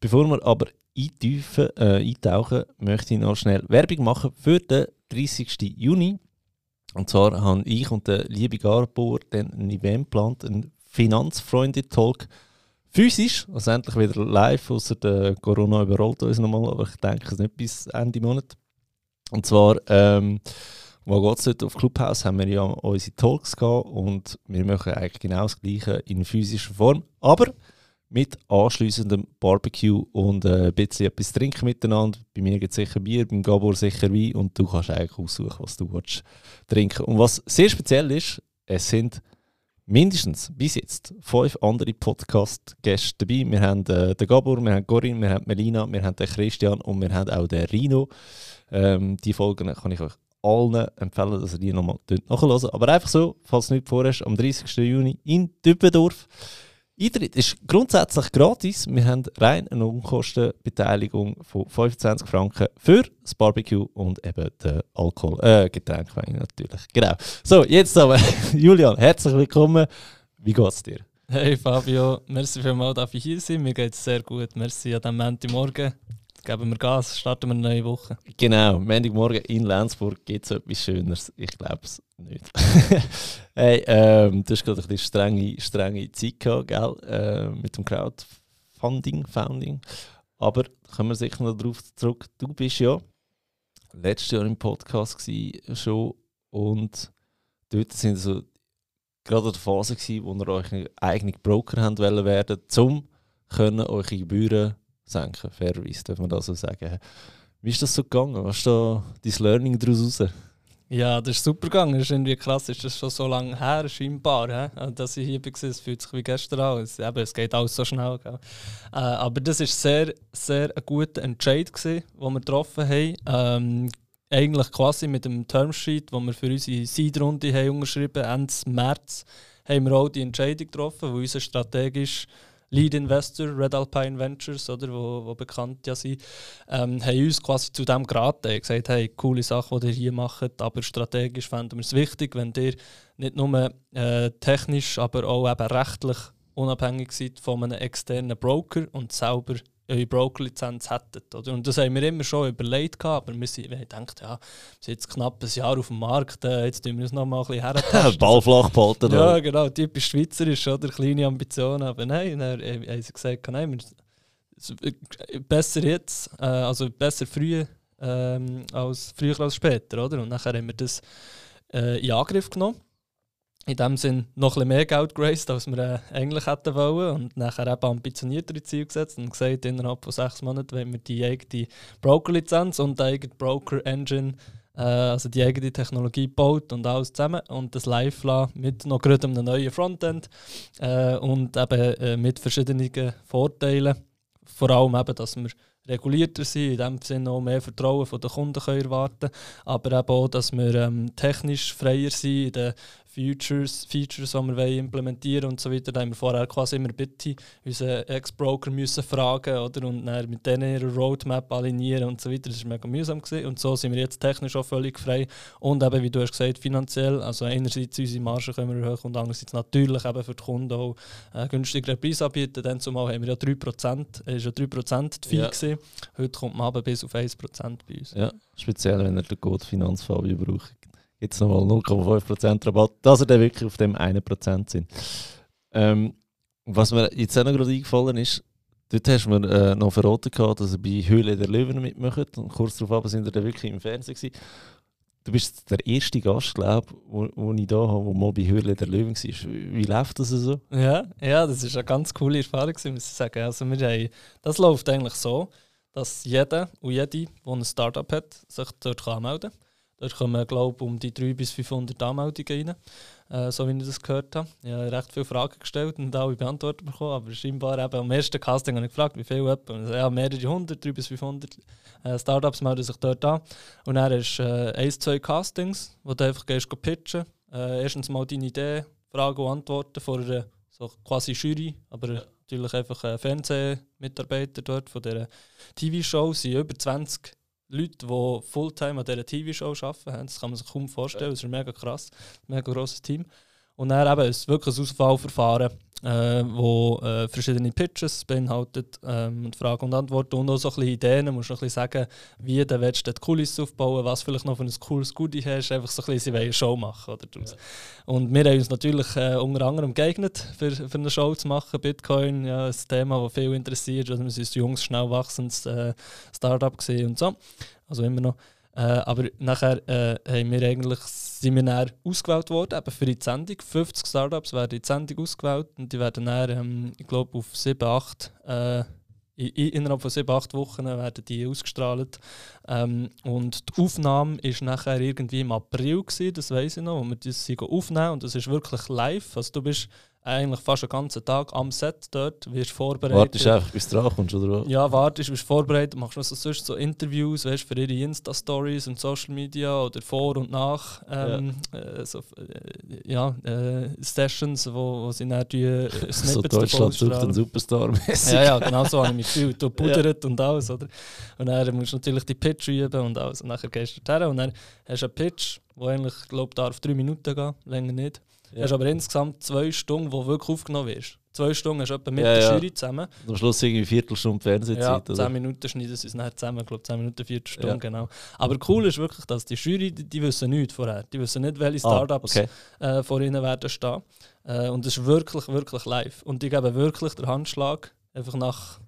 Bevor wir aber eintauchen, äh, eintauchen möchte ich noch schnell Werbung machen für den 30. Juni. Und zwar haben ich und der liebe Garbor dann ein Event geplant, ein Finanzfreunde-Talk. Physisch, also endlich wieder live, außer der Corona überrollt uns nochmal, aber ich denke es nicht bis Ende Monat. Und zwar, ähm, wo geht es auf Clubhouse, haben wir ja unsere Talks gehabt und wir machen eigentlich genau das Gleiche in physischer Form, aber mit anschliessendem Barbecue und äh, ein bisschen etwas trinken miteinander. Bei mir gibt es sicher Bier, beim Gabor sicher Wein und du kannst eigentlich aussuchen, was du willst trinken. Und was sehr speziell ist, es sind mindestens bis jetzt fünf andere Podcast-Gäste dabei. Wir haben äh, den Gabor, wir haben Corinne, wir haben Melina, wir haben den Christian und wir haben auch den Rino. Ähm, die Folgen kann ich euch allen empfehlen, dass ihr die nochmal nachhören. Aber einfach so, falls du nicht vorhast, am 30. Juni in Düppendorf. Eintritt ist grundsätzlich gratis. Wir haben rein eine Unkostenbeteiligung von 25 Franken für das Barbecue und eben den Alkohol, äh, Getränkwein natürlich. Genau. So, jetzt aber, Julian, herzlich willkommen. Wie geht's dir? Hey Fabio, merci vielmals, dass ich hier sein. Mir geht's sehr gut. Merci an diesem Montagmorgen. Geben wir Gas, starten wir eine neue Woche. Genau, Montagmorgen in Lenzburg gibt es etwas Schöneres. Ich glaube es nicht. hey, ähm, du hast gerade eine strenge, strenge Zeit gehabt, gell? Äh, mit dem Crowdfunding, Founding. Aber kommen wir sicher noch darauf zurück. Du bist ja letztes Jahr im Podcast schon und dort sind so gerade in der Phase gewesen, wo ihr euch eigene Broker haben wollen werden, um eure Gebühren senken, fairerweise, darf man das so sagen. Wie ist das so gegangen? Was ist da dein Learning daraus raus? Ja, das ist super gegangen. Das ist irgendwie krass, ist schon so lange her, scheinbar, he? Also, dass ich hier war. Es fühlt sich wie gestern an. Eben, es geht alles so schnell. Äh, aber das war sehr, sehr ein guter Entscheid, den wir getroffen haben. Ähm, eigentlich quasi mit dem Termsheet, den wir für unsere Seed-Runde haben unterschrieben Ende März, haben wir auch die Entscheidung getroffen, wo unser strategisch Lead Investor, Red Alpine Ventures, oder, wo, wo bekannt ja sind, ähm, haben uns quasi zu dem geraten. und gesagt, hey, coole Sache, die ihr hier macht, aber strategisch fänden wir es wichtig, wenn ihr nicht nur äh, technisch, aber auch eben rechtlich unabhängig seid von einem externen Broker und selber eure Broker-Lizenz hättet. Oder? Und das haben wir immer schon überlegt, aber wir, sind, wir haben gedacht, ja, wir sind jetzt knapp ein Jahr auf dem Markt, äh, jetzt tun wir uns noch mal ein bisschen hertesten. Behalten. Ja, genau, typisch schweizerisch, oder? Kleine Ambitionen. Aber nein, dann haben sie gesagt, nein, wir, besser jetzt, äh, also besser früher ähm, als früher als später, oder? Und nachher haben wir das äh, in Angriff genommen in dem Sinn noch ein mehr Geld geraced, als wir äh, eigentlich hätten wollen. Und nachher eben ambitioniertere Ziele gesetzt und gesagt, innerhalb von sechs Monaten wollen wir die eigene Broker-Lizenz und die eigene Broker-Engine, äh, also die eigene Technologie baut und alles zusammen und das live lassen mit noch gerade einem neuen Frontend äh, und eben äh, mit verschiedenen Vorteilen. Vor allem eben, dass wir regulierter sind, in dem Sinne auch mehr Vertrauen von den Kunden können aber eben auch, dass wir ähm, technisch freier sind in den Features, Features, die wir implementieren und so weiter. Da haben wir vorher quasi immer bitte unseren Ex-Broker müssen fragen oder? und dann mit denen ihre Roadmap alignieren und so weiter. Das war mega mühsam. Gewesen. Und so sind wir jetzt technisch auch völlig frei. Und eben, wie du hast gesagt, finanziell. Also einerseits unsere Margen können wir erhöhen und andererseits natürlich eben für die Kunden auch äh, günstigere Preis anbieten. Dann zumal haben wir ja 3%, es war ja 3% die Fee. Ja. Gewesen. Heute kommt man aber bis auf 1% bei uns. Ja, speziell wenn ihr den Code Finanzfabio braucht jetzt nochmal 0,5% Rabatt, dass er dann wirklich auf dem 1% sind. Ähm, was mir jetzt auch noch gerade eingefallen ist, dort hast du mir äh, noch verraten, gehabt, dass er bei Höhle der Löwen mitmacht. Und kurz darauf sind wir dann wirklich im Fernsehen. Gewesen. Du bist der erste Gast, glaube ich, wo ich da habe, der mal bei Höhle der Löwen war. Wie, läuft das so? Ja, ja, das ist eine ganz coole Erfahrung, muss ich sagen. Also wir haben, das läuft eigentlich so, dass jeder und jede, der ein Startup hat, sich dort anmelden kann Dort kommen, glaube ich, um die 300 bis 500 Anmeldungen rein, äh, so wie ich das gehört habe. Ich habe recht viele Fragen gestellt und alle beantwortet bekommen, aber scheinbar eben am ersten Casting habe ich gefragt, wie viel etwa. Ja, mehrere hundert, 300 bis 500 äh, Startups melden sich dort an. Und dann hast du äh, ein, zwei Castings, wo du einfach gehst pitchen. Äh, erstens mal deine Idee, Fragen und Antworten vor einer so quasi Jury, aber ja. natürlich einfach ein Fernsehmitarbeiter dort von dieser TV-Show. Sind über 20 Leute, die Fulltime an dieser TV-Show arbeiten. Das kann man sich kaum vorstellen. Das ist mega krass, ein mega grosses Team. Und dann eben ist wirklich ein Auswahlverfahren, äh, wo äh, verschiedene Pitches beinhaltet, ähm, Fragen und Antworten und auch so ein bisschen Ideen. Du musst ein bisschen sagen, wie du willst du die Kulisse aufbauen, was vielleicht noch für ein cooles Goodie hast, einfach so ein bisschen, sie eine Show machen. Oder ja. Und wir haben uns natürlich äh, unter anderem geeignet, für, für eine Show zu machen. Bitcoin, ja, ein Thema, das viel interessiert. Also wir sind ein junges, schnell wachsendes äh, Startup und so. Also immer noch. Äh, aber nachher äh, haben wir eigentlich, sind wir ausgewählt worden eben für die Sendung. 50 Startups werden in die Sendung ausgewählt und die werden dann, ähm, ich glaube, auf 7, 8 äh, innerhalb von 7, 8 Wochen werden die ausgestrahlt. Ähm, und die Aufnahme war nachher irgendwie im April, gewesen, das weiß ich noch, wo wir das aufnehmen und das ist wirklich live. Also du bist eigentlich fast den ganzen Tag am Set dort, wirst vorbereitet. Wartest einfach, bis du kommst, oder was? Ja, wartest, bist vorbereitet, machst noch so, sonst so Interviews, weißt, für ihre Insta-Stories und Social Media oder vor und nach ähm, ja. Äh, so, äh, ja, äh, Sessions, wo, wo sie dann die äh, Snippets So Deutschland sucht einen Superstar -mäßig. Ja, ja, genau so habe ich mich gefühlt. Du pudert ja. und alles, oder? Und dann musst du natürlich die Pitch üben und alles. Und dann gehst du dorthin und dann hast du einen Pitch, der eigentlich, glaube ich, darf drei Minuten gehen, länger nicht. Ja. Hast aber insgesamt zwei Stunden, wo wirklich aufgenommen wirst. Zwei Stunden hast du etwa mit ja, der ja. Jury zusammen. Und am Schluss irgendwie eine Viertelstunde Fernsehzeit. Ja, zehn oder? Minuten schneiden sie es nachher zusammen, ich glaube zehn Minuten, Viertelstunde, ja. genau. Aber cool ist wirklich, dass die Jury, die, die wissen nichts vorher. Die wissen nicht, welche ah, Startups ah, okay. äh, vor ihnen werden stehen. Äh, und es ist wirklich, wirklich live. Und die geben wirklich den Handschlag, einfach nach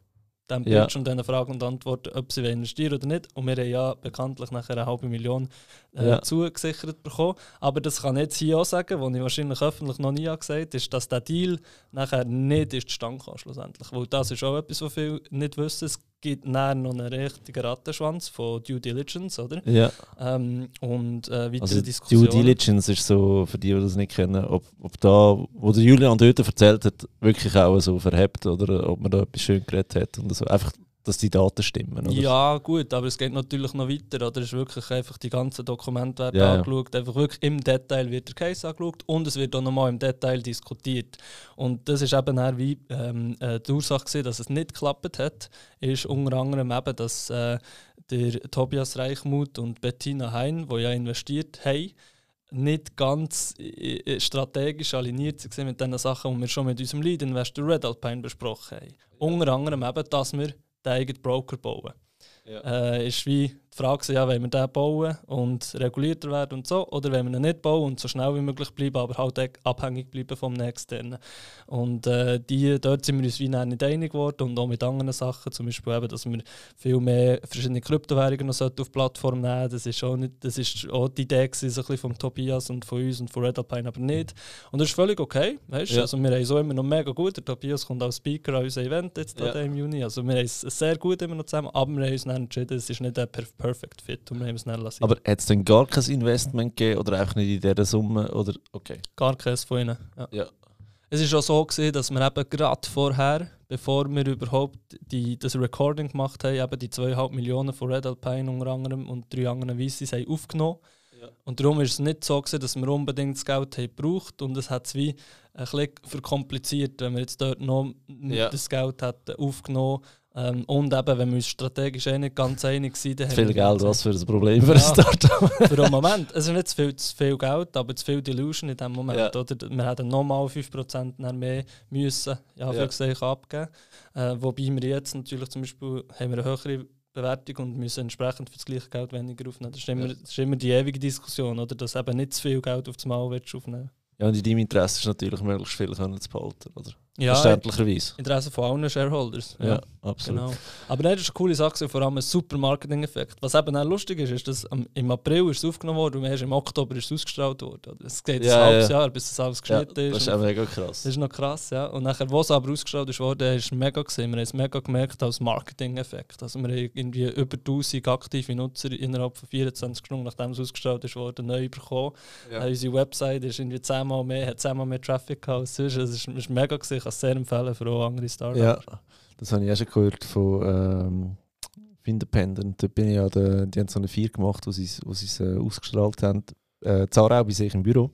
dem Pitch ja. und diesen Fragen und Antworten, ob sie investieren oder nicht. Und wir haben ja bekanntlich nachher eine halbe Million äh, ja. zugesichert bekommen. Aber das kann ich jetzt hier auch sagen, was ich wahrscheinlich öffentlich noch nie gesagt habe, ist, dass der Deal nachher nicht ist zustande kam schlussendlich. Weil das ist auch etwas, was viele nicht wissen. Es gibt nachher noch einen richtigen Rattenschwanz von Due Diligence, oder? Ja. Ähm, und äh, weitere also Diskussionen. Due Diligence ist so, für die, die das nicht kennen, ob, ob da, wo der Julian dort erzählt hat, wirklich auch so verhebt oder ob man da etwas schön geredet hat und so. Einfach dass die Daten stimmen. Oder? Ja, gut, aber es geht natürlich noch weiter. Oder? Es ist wirklich einfach die ganzen Dokumente werden ja, angeschaut. Einfach wirklich im Detail wird der Case angeschaut und es wird auch nochmal im Detail diskutiert. Und das ist eben auch wie ähm, äh, die Ursache, gewesen, dass es nicht geklappt hat, ist unter anderem eben, dass äh, der Tobias Reichmuth und Bettina Hein, die ja investiert haben, nicht ganz äh, strategisch aligniert sind mit den Sachen, die wir schon mit unserem Lead-Investor Red Alpine besprochen haben. Unter anderem eben, dass wir den eigenen Broker bauen. Ja. Äh, ist wie die Frage, ja, wollen wir den bauen und regulierter werden und so, oder wollen wir ihn nicht bauen und so schnell wie möglich bleiben, aber halt abhängig bleiben vom Externen. Und äh, die, dort sind wir uns wie nicht einig geworden und auch mit anderen Sachen, zum Beispiel eben, dass wir viel mehr verschiedene Kryptowährungen noch auf die Plattform nehmen das ist auch, nicht, das ist auch die Idee gewesen, so ein bisschen von Tobias und von uns und von Red Alpine, aber nicht. Und das ist völlig okay, weißt? Ja. Also wir haben so immer noch mega gut, der Tobias kommt als Speaker an unser Event jetzt ja. im Juni, also wir haben es sehr gut immer noch zusammen, aber wir haben uns dann entschieden, es ist nicht ein Perfect Fit es dann lassen. Aber hat es denn gar kein Investment gegeben oder einfach nicht in dieser Summe? Oder? Okay. Gar keins von ihnen. Ja. ja. Es war auch so, gewesen, dass wir eben gerade vorher, bevor wir überhaupt die, das Recording gemacht haben, eben die 2,5 Millionen von Red Alpine unter anderem und drei anderen Weisses haben aufgenommen. Ja. Und darum ist es nicht so, gewesen, dass wir unbedingt das Geld haben gebraucht und es hat es wie ein bisschen verkompliziert, wenn wir jetzt dort noch ja. das Geld hätten aufgenommen ähm, und eben, wenn wir uns strategisch eh nicht ganz einig sind, dann Viel Geld, was für ein Problem für ja, ein Startup. für einen Moment. Es ist nicht zu viel, zu viel Geld, aber zu viel Delusion in dem Moment. Ja. Oder? Wir hätten nochmal 5% mehr müssen, ja, ja. abgeben. Äh, wobei wir jetzt natürlich zum Beispiel haben wir eine höhere Bewertung und müssen entsprechend für das gleiche Geld weniger aufnehmen. Das ist immer, das ist immer die ewige Diskussion, oder? dass eben nicht zu viel Geld auf das Mal aufnehmen Ja, und in deinem Interesse ist natürlich möglichst viel können zu behalten, oder? Ja, verständlicherweise. Interesse von allen Shareholders. Ja, absolut. Genau. Aber nein, das ist eine coole Sache, vor allem ein super Marketing-Effekt. Was eben auch lustig ist, ist, dass im April ist es aufgenommen worden und erst im Oktober ist es ausgestrahlt worden. oder? Es geht Ja, ein halbes ja. Jahr, bis das alles Ja, geschnitten das ist. ist und auch mega krass. das ist noch krass, ja. Und nachher, wo es aber ausgestrahlt ist worden, ist es mega gesehen. Wir haben es mega gemerkt als Marketing-Effekt. Also wir haben irgendwie über 1000 aktive Nutzer innerhalb von 24 Stunden, nachdem es ausgestrahlt ist worden, neu bekommen. Ja. Äh, unsere Website ist irgendwie zehnmal mehr, hat zehnmal mehr Traffic gehabt als sonst. Also Es ist, es ist mega gesehen, kann es sehr empfehlen für auch andere Startups. Ja, das habe ich auch schon gehört von ähm, Independent. Dort bin ich ja, der, die haben so eine Vier gemacht, wo sie wo es, äh, ausgestrahlt haben. Äh, Zarau bei sich im Büro.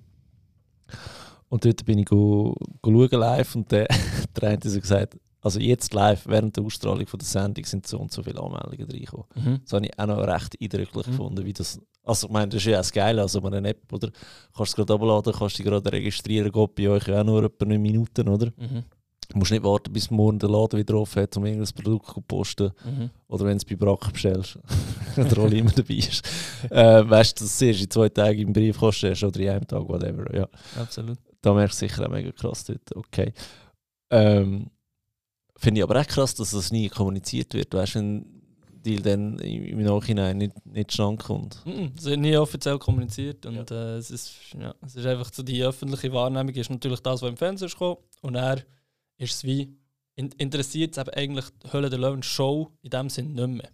Und dort bin ich go, go schauen live und der, der eine hat so gesagt, also jetzt live, während der Ausstrahlung von der Sendung sind so und so viele Anmeldungen reingekommen. Mhm. Das habe ich auch noch recht eindrücklich Mhm. gefunden, wie das... Also ich meine, das ist ja auch das Geile, also man eine App, oder? Kannst du es gerade abladen, kannst dich gerade registrieren, geht bei euch ja auch nur etwa 9 Minuten, oder? Mhm. Du musst nicht warten, bis morgen der Laden wieder offen hat, um irgendein Produkt zu posten. Mhm. Oder wenn du es bei Brack bestellst. der Rolli immer dabei ist. äh, weißt du, dass du in zwei Tagen im Briefkasten hast oder in einem Tag, whatever. Ja, Absolut. da merkst du sicher auch mega krass dort. Okay. Ähm, Finde ich aber auch krass, dass das nie kommuniziert wird. Weißt du, wenn Deal dann im Nachhinein nicht, nicht zustande kommt. Mhm. Es wird nie offiziell kommuniziert und äh, es, ist, ja, es ist einfach so, die öffentliche Wahrnehmung ist natürlich das, was im Fernsehen ist gekommen und er ist es wie, in, interessiert es eben eigentlich die Hölle der Löwen Show in dem Sinn nicht mehr.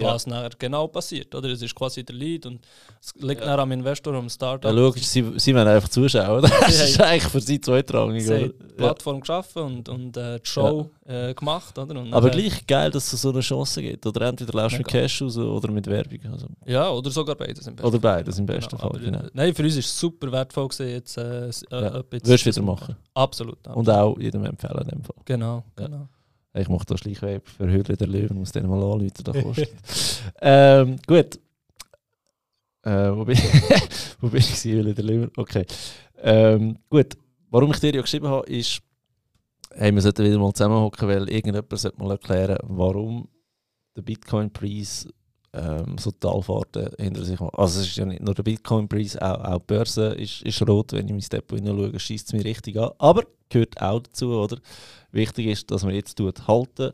Was nachher genau passiert, oder? Es ist quasi der Lead und es liegt Ja. nachher am Investor, am Startup. Ja, logisch, sie, sie wollen einfach zuschauen? Das ist eigentlich für sie zweitrangig, Sie haben die Ja. Plattform geschaffen und, und äh, die Show äh, gemacht, oder? Und Aber nachher- gleich geil, dass es so eine Chance gibt. Oder entweder läufst du mit. Cash raus oder mit Werbung. Also. Ja, oder sogar beides im besten Oder beides im besten Genau, Fall. Genau. äh, Nein, für uns ist es super wertvoll gewesen, jetzt äh, äh, Ja. etwas Würdest du wieder machen. machen. Absolut. Und auch jedem empfehlen in dem Fall. Genau, Ja. genau. Ich mache da Schleichweb für Höhle der Löwen, muss den mal anrufen, da kostet. ähm, gut. Äh, wo bin, wo bin ich? Höhle der Löwen? Okay. Ähm, gut. Warum ich dir ja geschrieben habe, ist, hey, wir sollten wieder mal zusammenhocken, weil irgendjemand sollte mal erklären, warum der Bitcoin-Preis ähm, so Talfahrten hinter sich macht. Also es ist ja nicht nur der Bitcoin-Preis, auch, auch die Börse ist, ist rot. Wenn ich mein Depot hineinschaue, schießt es mich richtig an. Aber gehört auch dazu, oder? Wichtig ist, dass man jetzt tut, halten,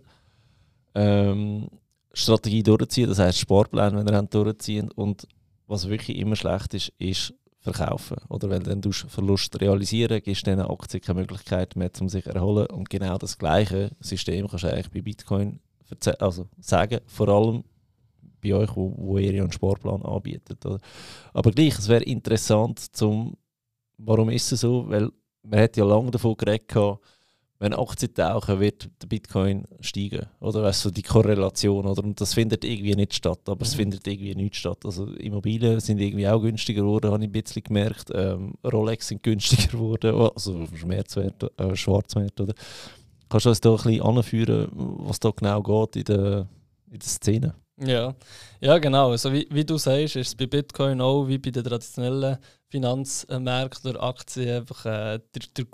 ähm, Strategie durchziehen, das heißt Sportplan, wenn ihr habt, durchziehen und was wirklich immer schlecht ist, ist verkaufen. Oder wenn dann du Verlust realisieren, gibst diesen Aktien keine Möglichkeit mehr, um sich zu erholen. Und genau das gleiche System kannst du eigentlich bei Bitcoin also sagen, vor allem bei euch, wo, wo ihr ja einen Sportplan anbietet. Oder? Aber gleich, es wäre interessant, zum, warum ist es so? Weil man hat ja lange davon geredet, wenn Aktien tauchen, wird der Bitcoin steigen. Oder weißt du, die Korrelation. Oder? Und das findet irgendwie nicht statt. Aber es Mhm. findet irgendwie nicht statt. Also Immobilien sind irgendwie auch günstiger geworden, habe ich ein bisschen gemerkt. Ähm, Rolex sind günstiger geworden. Also Schmerzwert, äh, Schwarzwert. Oder? Kannst du uns da ein bisschen anführen, was da genau geht in der, in der Szene? Ja, ja genau. Also wie, wie du sagst, ist es bei Bitcoin auch wie bei den traditionellen Finanzmärkten oder Aktien einfach äh, der, der,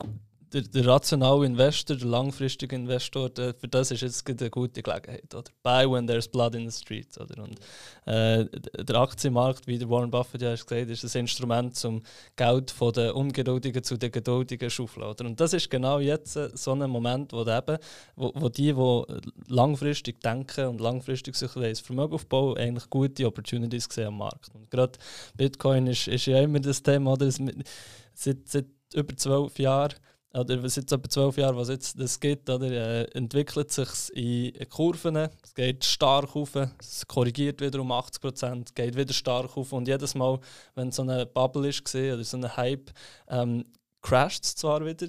der, der rationale Investor, der langfristige Investor, der, für das ist jetzt eine gute Gelegenheit. Oder? Buy when there's blood in the streets. Oder? Und, äh, der Aktienmarkt, wie der Warren Buffett ja gesagt hat, ist ein Instrument, um Geld von den Ungeduldigen zu den Geduldigen zu schaufeln. Und das ist genau jetzt äh, so ein Moment, wo, eben, wo, wo die, die langfristig denken und langfristig sich das Vermögen aufbauen, eigentlich gute Opportunities sehen am Markt. Und gerade Bitcoin ist, ist ja immer das Thema, oder? Seit, seit über zwölf Jahren oder seit etwa zwölf Jahren, was jetzt das gibt, oder, äh, entwickelt sich in Kurven. Es geht stark auf, es korrigiert wieder um 80 Prozent, geht wieder stark auf und jedes Mal, wenn so eine Bubble ist oder so ein Hype, ähm, crasht es zwar wieder,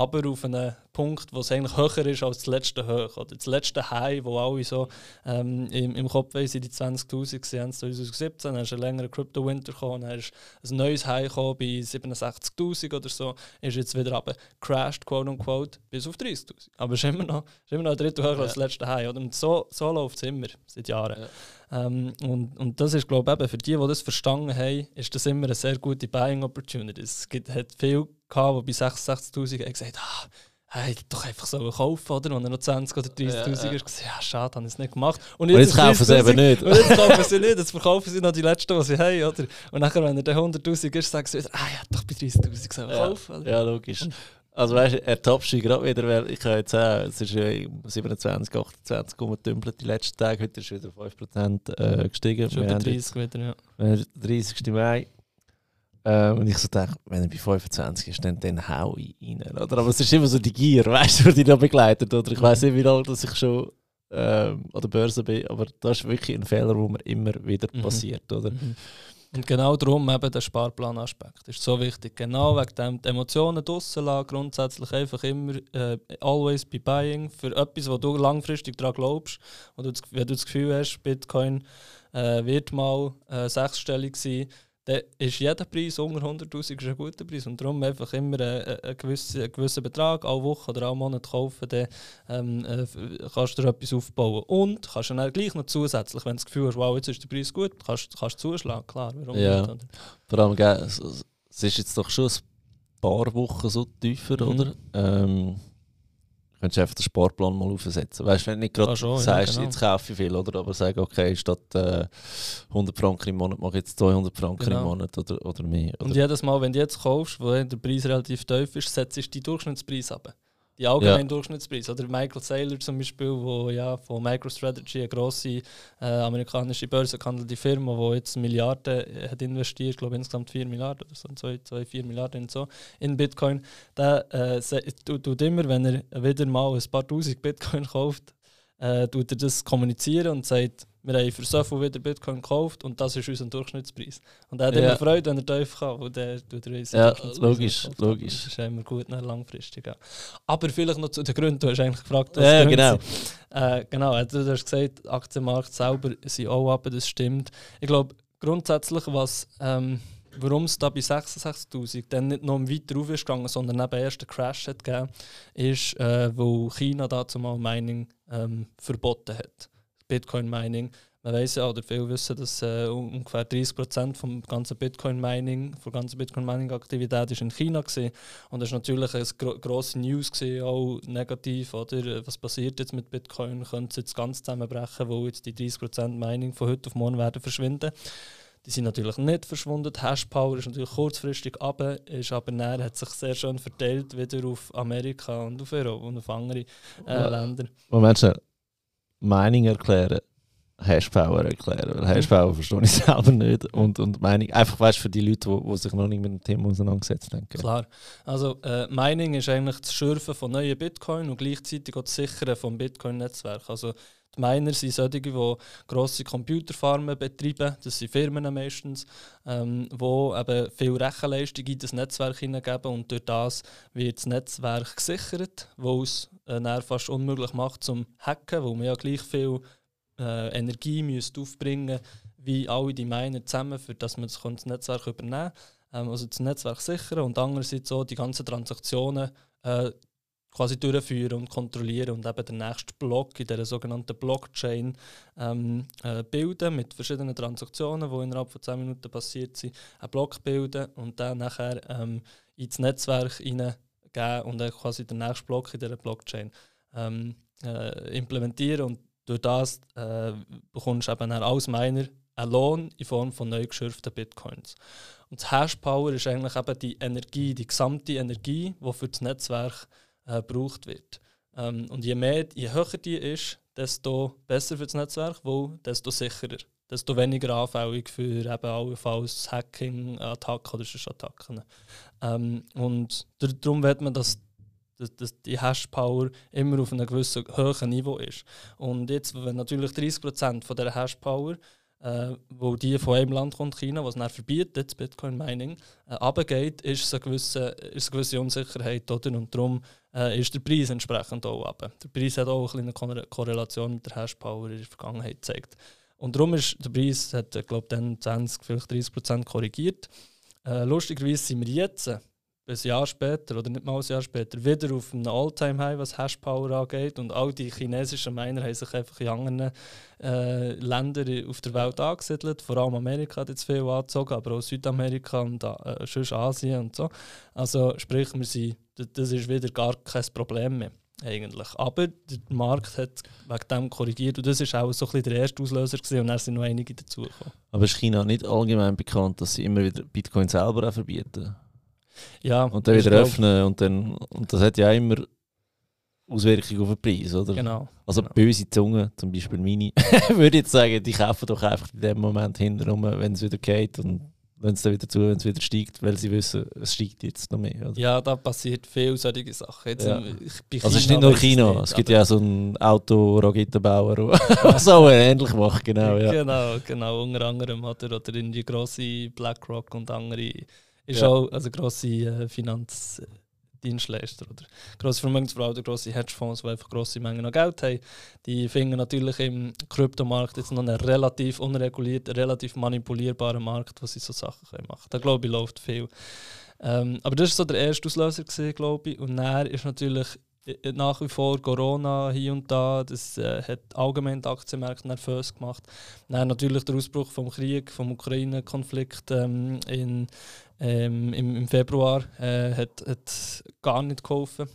aber auf einen Punkt, wo es eigentlich höher ist als das letzte Hoch. Oder das letzte High, wo alle so ähm, im, im Kopf sind die 20'000 gesehen, 2017, dann ist ein längerer Crypto-Winter gekommen, dann ist ein neues High gekommen bei 67'000 oder so, ist jetzt wieder runter, crashed, quote unquote, bis auf 30'000. Aber es ist immer noch, ist immer noch ein Drittel höher Ja. als das letzte High. Oder? Und so, so läuft es immer, seit Jahren. Ja. Ähm, und, und das ist, glaube ich, eben für die, die das verstanden haben, ist das immer eine sehr gute Buying Opportunity. Es gibt, hat viel gehabt, die bei 66'000 haben gesagt ah, hey, doch einfach so kaufen, oder? Und er noch 20 oder 30'000 Ja, ja. ist, gesagt, ja, schade, habe ich es nicht gemacht. Und jetzt ist kaufen sie 30'000 eben nicht. Und jetzt kaufen sie nicht, jetzt verkaufen sie noch die letzten, die sie haben, oder? Und nachher, wenn er dann 100'000 ist, sagen sie wieder, ah, ja, doch bei 30'000 sollen wir Ja. kaufen. Oder? Ja, logisch. Also weißt du, er tappst dich gerade wieder, weil ich habe jetzt auch, es ist ja 27, 28 rumgetümpelt die letzten Tage, heute ist wieder 5% äh, gestiegen. Schon Wir bei haben 30 wieder, ja. jetzt, äh, 30. Mai. Äh, und ich so denke, wenn er bei 25 ist, dann, dann hau ich rein. Oder? Aber es ist immer so die Gier, weißt du, die da begleitet. Oder ich weiß nicht, wie lange dass ich schon ähm, an der Börse bin, aber das ist wirklich ein Fehler, der mir immer wieder Mhm. passiert. Oder? Mhm. Und genau darum eben der Sparplanaspekt ist so wichtig. Genau wegen dem die Emotionen draussen lassen, grundsätzlich einfach immer äh, always be buying für etwas, wo du langfristig daran glaubst. Und wenn du das Gefühl hast, Bitcoin äh, wird mal äh, sechsstellig sein, dann ist jeder Preis unter 100'000 ist ein guter Preis. Und darum einfach immer äh, einen gewissen, einen gewissen Betrag, alle Woche oder alle Monate kaufen, dann ähm, äh, kannst du etwas aufbauen. Und kannst dann gleich noch zusätzlich, wenn du das Gefühl hast, wow, jetzt ist der Preis gut, kannst du zuschlagen, klar, warum Ja. nicht? Oder? Vor allem, es ist jetzt doch schon ein paar Wochen so tiefer, Mhm. oder? Ähm, könntest du einfach den Sparplan mal aufsetzen. Weißt du, wenn du nicht gerade du auch, ja, sagst, genau. jetzt kaufe ich viel, oder? Aber sag, okay, statt äh, 100 Franken im Monat mache ich jetzt 200 Franken Genau. im Monat oder, oder mehr. Oder? Und jedes Mal, wenn du jetzt kaufst, wo der Preis relativ tief ist, setzt du die Durchschnittspreis ab. Die allgemeinen Durchschnittspreis. Oder Michael Saylor zum Beispiel, wo ja von MicroStrategy, eine grosse äh, amerikanische börsengehandelte Firma, die jetzt Milliarden äh, hat investiert, ich glaube insgesamt 4 Milliarden oder so, 2, 2 4 Milliarden in, so, in Bitcoin, der äh, tut immer, wenn er wieder mal ein paar tausend Bitcoin kauft, äh, tut er das kommunizieren und sagt, wir haben für so viel wieder Bitcoin gekauft und das ist unser Durchschnittspreis. Und er hat Ja. immer Freude, wenn er tief kann, weil der tut er unseren Ja, logisch, aufkauft. logisch. Das ist immer gut, dann langfristig. Ja. Aber vielleicht noch zu den Gründen, du hast eigentlich gefragt, was Ja, genau. Äh, genau, äh, du hast gesagt, Aktienmarkt selber sind auch ab, das stimmt. Ich glaube, grundsätzlich, was, ähm, warum es da bei 66'000 dann nicht noch weiter rauf ist gegangen, sondern eben erst einen Crash hat gegeben, ist, äh, weil China dazu mal Mining ähm, verboten hat. Bitcoin-Mining. Man weiß ja, oder viele wissen, dass äh, un- ungefähr 30% vom ganzen Bitcoin-Mining, von ganzen Bitcoin-Mining-Aktivität ist in China war. Und das war natürlich eine gro grosse News, gewesen, auch negativ. Oder? Was passiert jetzt mit Bitcoin? Könnte es jetzt ganz zusammenbrechen, wo jetzt die 30% Mining von heute auf morgen werden verschwinden? Die sind natürlich nicht verschwunden. Die Hashpower ist natürlich kurzfristig ab, ist aber näher hat sich sehr schön verteilt wieder auf Amerika und auf Europa und auf andere äh. Länder. Moment schnell. Meinung erklären, Hashpower erklären. Weil Hashpower verstehe ich selber nicht. Und, und Meinung, einfach weißt für die Leute, die, sich noch nicht mit dem Thema auseinandergesetzt haben. Klar. Also äh, Mining ist eigentlich das Schürfen von neuen Bitcoin und gleichzeitig auch das Sichern vom Bitcoin-Netzwerk. Also die Miner sind solche, die grosse Computerfarmen betreiben, das sind Firmen meistens, ähm, die eben viel Rechenleistung in das Netzwerk hineingeben und durch das wird das Netzwerk gesichert, wo es äh, fast unmöglich macht zum Hacken, wo man ja gleich viel äh, Energie müsste aufbringen wie alle die Miner zusammen, für dass man das, das Netzwerk übernehmen kann ähm, also das Netzwerk sichern. Und andererseits auch die ganzen Transaktionen äh, quasi durchführen und kontrollieren und eben den nächsten Block in der sogenannten Blockchain ähm, äh, bilden mit verschiedenen Transaktionen, die innerhalb von 10 Minuten passiert sind, einen Block bilden und dann nachher ähm, ins Netzwerk hineingeben und dann quasi den nächsten Block in dieser Blockchain ähm, äh, implementieren und durch das äh, bekommst du eben als Miner einen Lohn in Form von neu geschürften Bitcoins. Und das Hashpower ist eigentlich eben die Energie, die gesamte Energie, die für das Netzwerk äh, gebraucht wird. Ähm, und je mehr, je höher die ist, desto besser für das Netzwerk, weil desto sicherer, desto weniger anfällig für eben allenfalls Hacking, Attacken oder sonst Attacken. Ähm, und dar- darum wird man, dass, dass, dass die Hashpower immer auf einem gewissen hohen Niveau ist. Und jetzt, wenn natürlich 30% von dieser Hashpower äh, wo die von einem Land kommt, China, was dann verbietet, das Bitcoin Mining, äh, runtergeht, ist eine gewisse, ist eine gewisse Unsicherheit. Oder? Und darum äh, ist der Preis entsprechend auch runter. Der Preis hat auch eine kleine Korre- Korrelation mit der Hashpower in der Vergangenheit gezeigt. Und darum ist der Preis, hat, äh, glaube dann 20, vielleicht 30 Prozent korrigiert. Äh, lustigerweise sind wir jetzt, ein Jahr später oder nicht mal ein Jahr später, wieder auf einem All-Time-High, was Hashpower angeht. Und all die chinesischen Miner haben sich einfach in anderen äh, Ländern auf der Welt angesiedelt. Vor allem Amerika hat jetzt viel angezogen, aber auch Südamerika und äh, Asien und so. Also sprich, wir sind, das ist wieder gar kein Problem mehr. Eigentlich. Aber der Markt hat wegen dem korrigiert und das war auch so ein bisschen der erste Auslöser gewesen, und dann sind noch einige dazugekommen. Aber ist China nicht allgemein bekannt, dass sie immer wieder Bitcoin selber auch verbieten? Ja, und dann wieder öffnen und dann und das hat ja auch immer Auswirkungen auf den Preis, oder? Genau. Also genau. böse Zungen, zum Beispiel meine, würde jetzt sagen, die kaufen doch einfach in dem Moment hinterrum, wenn es wieder geht und wenn es dann wieder zu, wenn es wieder steigt, weil sie wissen, es steigt jetzt noch mehr. Oder? Ja, da passiert viel solche Sachen. Jetzt, Ja. bei Also es ist China nicht nur China, nicht, es gibt ja auch so einen Auto-Rakettenbauer, der so ähnlich macht, genau. Ja. Genau, genau, unter anderem hat er oder in die grosse BlackRock und andere ist Ja. auch also grosse äh, Finanzdienstleister oder grosse Vermögensverwalter, grosse Hedgefonds, die einfach grosse Mengen an Geld haben. Die finden natürlich im Kryptomarkt jetzt noch einen relativ unregulierten, relativ manipulierbaren Markt, wo sie so Sachen können machen. Da glaube ich läuft viel. Ähm, aber das war so der erste Auslöser, gewesen, glaube ich. Und dann ist natürlich äh, nach wie vor Corona hier und da, das äh, hat allgemein die Aktienmärkte nervös gemacht. Dann natürlich der Ausbruch vom Krieg, vom Ukraine-Konflikt ähm, in, ähm, im, im Februar äh, hat, hat gar nicht geholfen.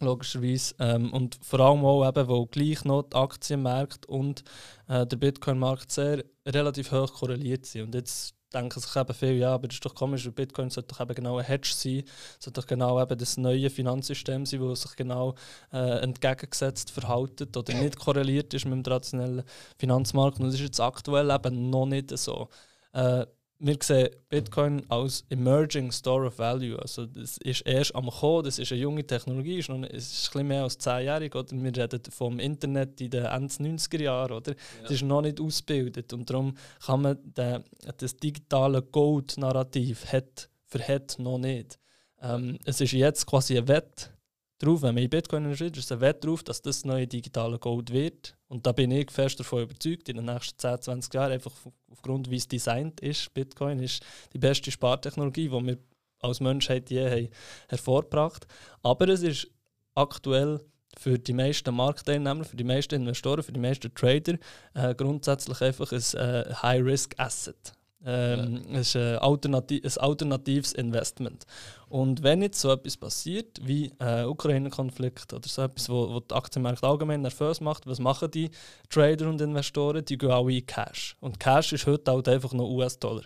Logischerweise. Ähm, und vor allem auch, eben, wo gleich noch die Aktienmärkte und äh, der Bitcoin-Markt sehr relativ hoch korreliert sind. Und jetzt denken sich eben viele, ja, aber das ist doch komisch, weil Bitcoin sollte doch eben genau ein Hedge sein, sollte doch genau eben das neue Finanzsystem sein, das sich genau äh, entgegengesetzt verhaltet oder nicht korreliert ist mit dem traditionellen Finanzmarkt. Und das ist jetzt aktuell eben noch nicht so. Äh, wir sehen Bitcoin als Emerging Store of Value. Also das ist erst am Kommen, das ist eine junge Technologie, ist noch es ist ein bisschen mehr als 10-jährig. Oder? Wir reden vom Internet in den Ende 90er Jahren. Oder? Es ist noch nicht ausgebildet und darum kann man den, das digitale Gold-Narrativ hat, verhält noch nicht. Ähm, es ist jetzt quasi ein Wett drauf, wenn man in Bitcoin investiert, ist ein Wett drauf, dass das neue digitale Gold wird. Und da bin ich fest davon überzeugt, in den nächsten 10, 20 Jahren, einfach auf- aufgrund, wie es designt ist, Bitcoin ist die beste Spartechnologie, die wir als Menschheit je haben hervorgebracht Aber es ist aktuell für die meisten Marktteilnehmer, für die meisten Investoren, für die meisten Trader äh, grundsätzlich einfach ein äh, High-Risk-Asset. Ähm, Es ist ein, Alternati ein alternatives Investment. Und wenn jetzt so etwas passiert, wie ein Ukraine-Konflikt oder so etwas, wo, wo die Aktienmärkte allgemein nervös macht, was machen die Trader und Investoren? Die gehen alle in Cash. Und Cash ist heute halt einfach noch US-Dollar.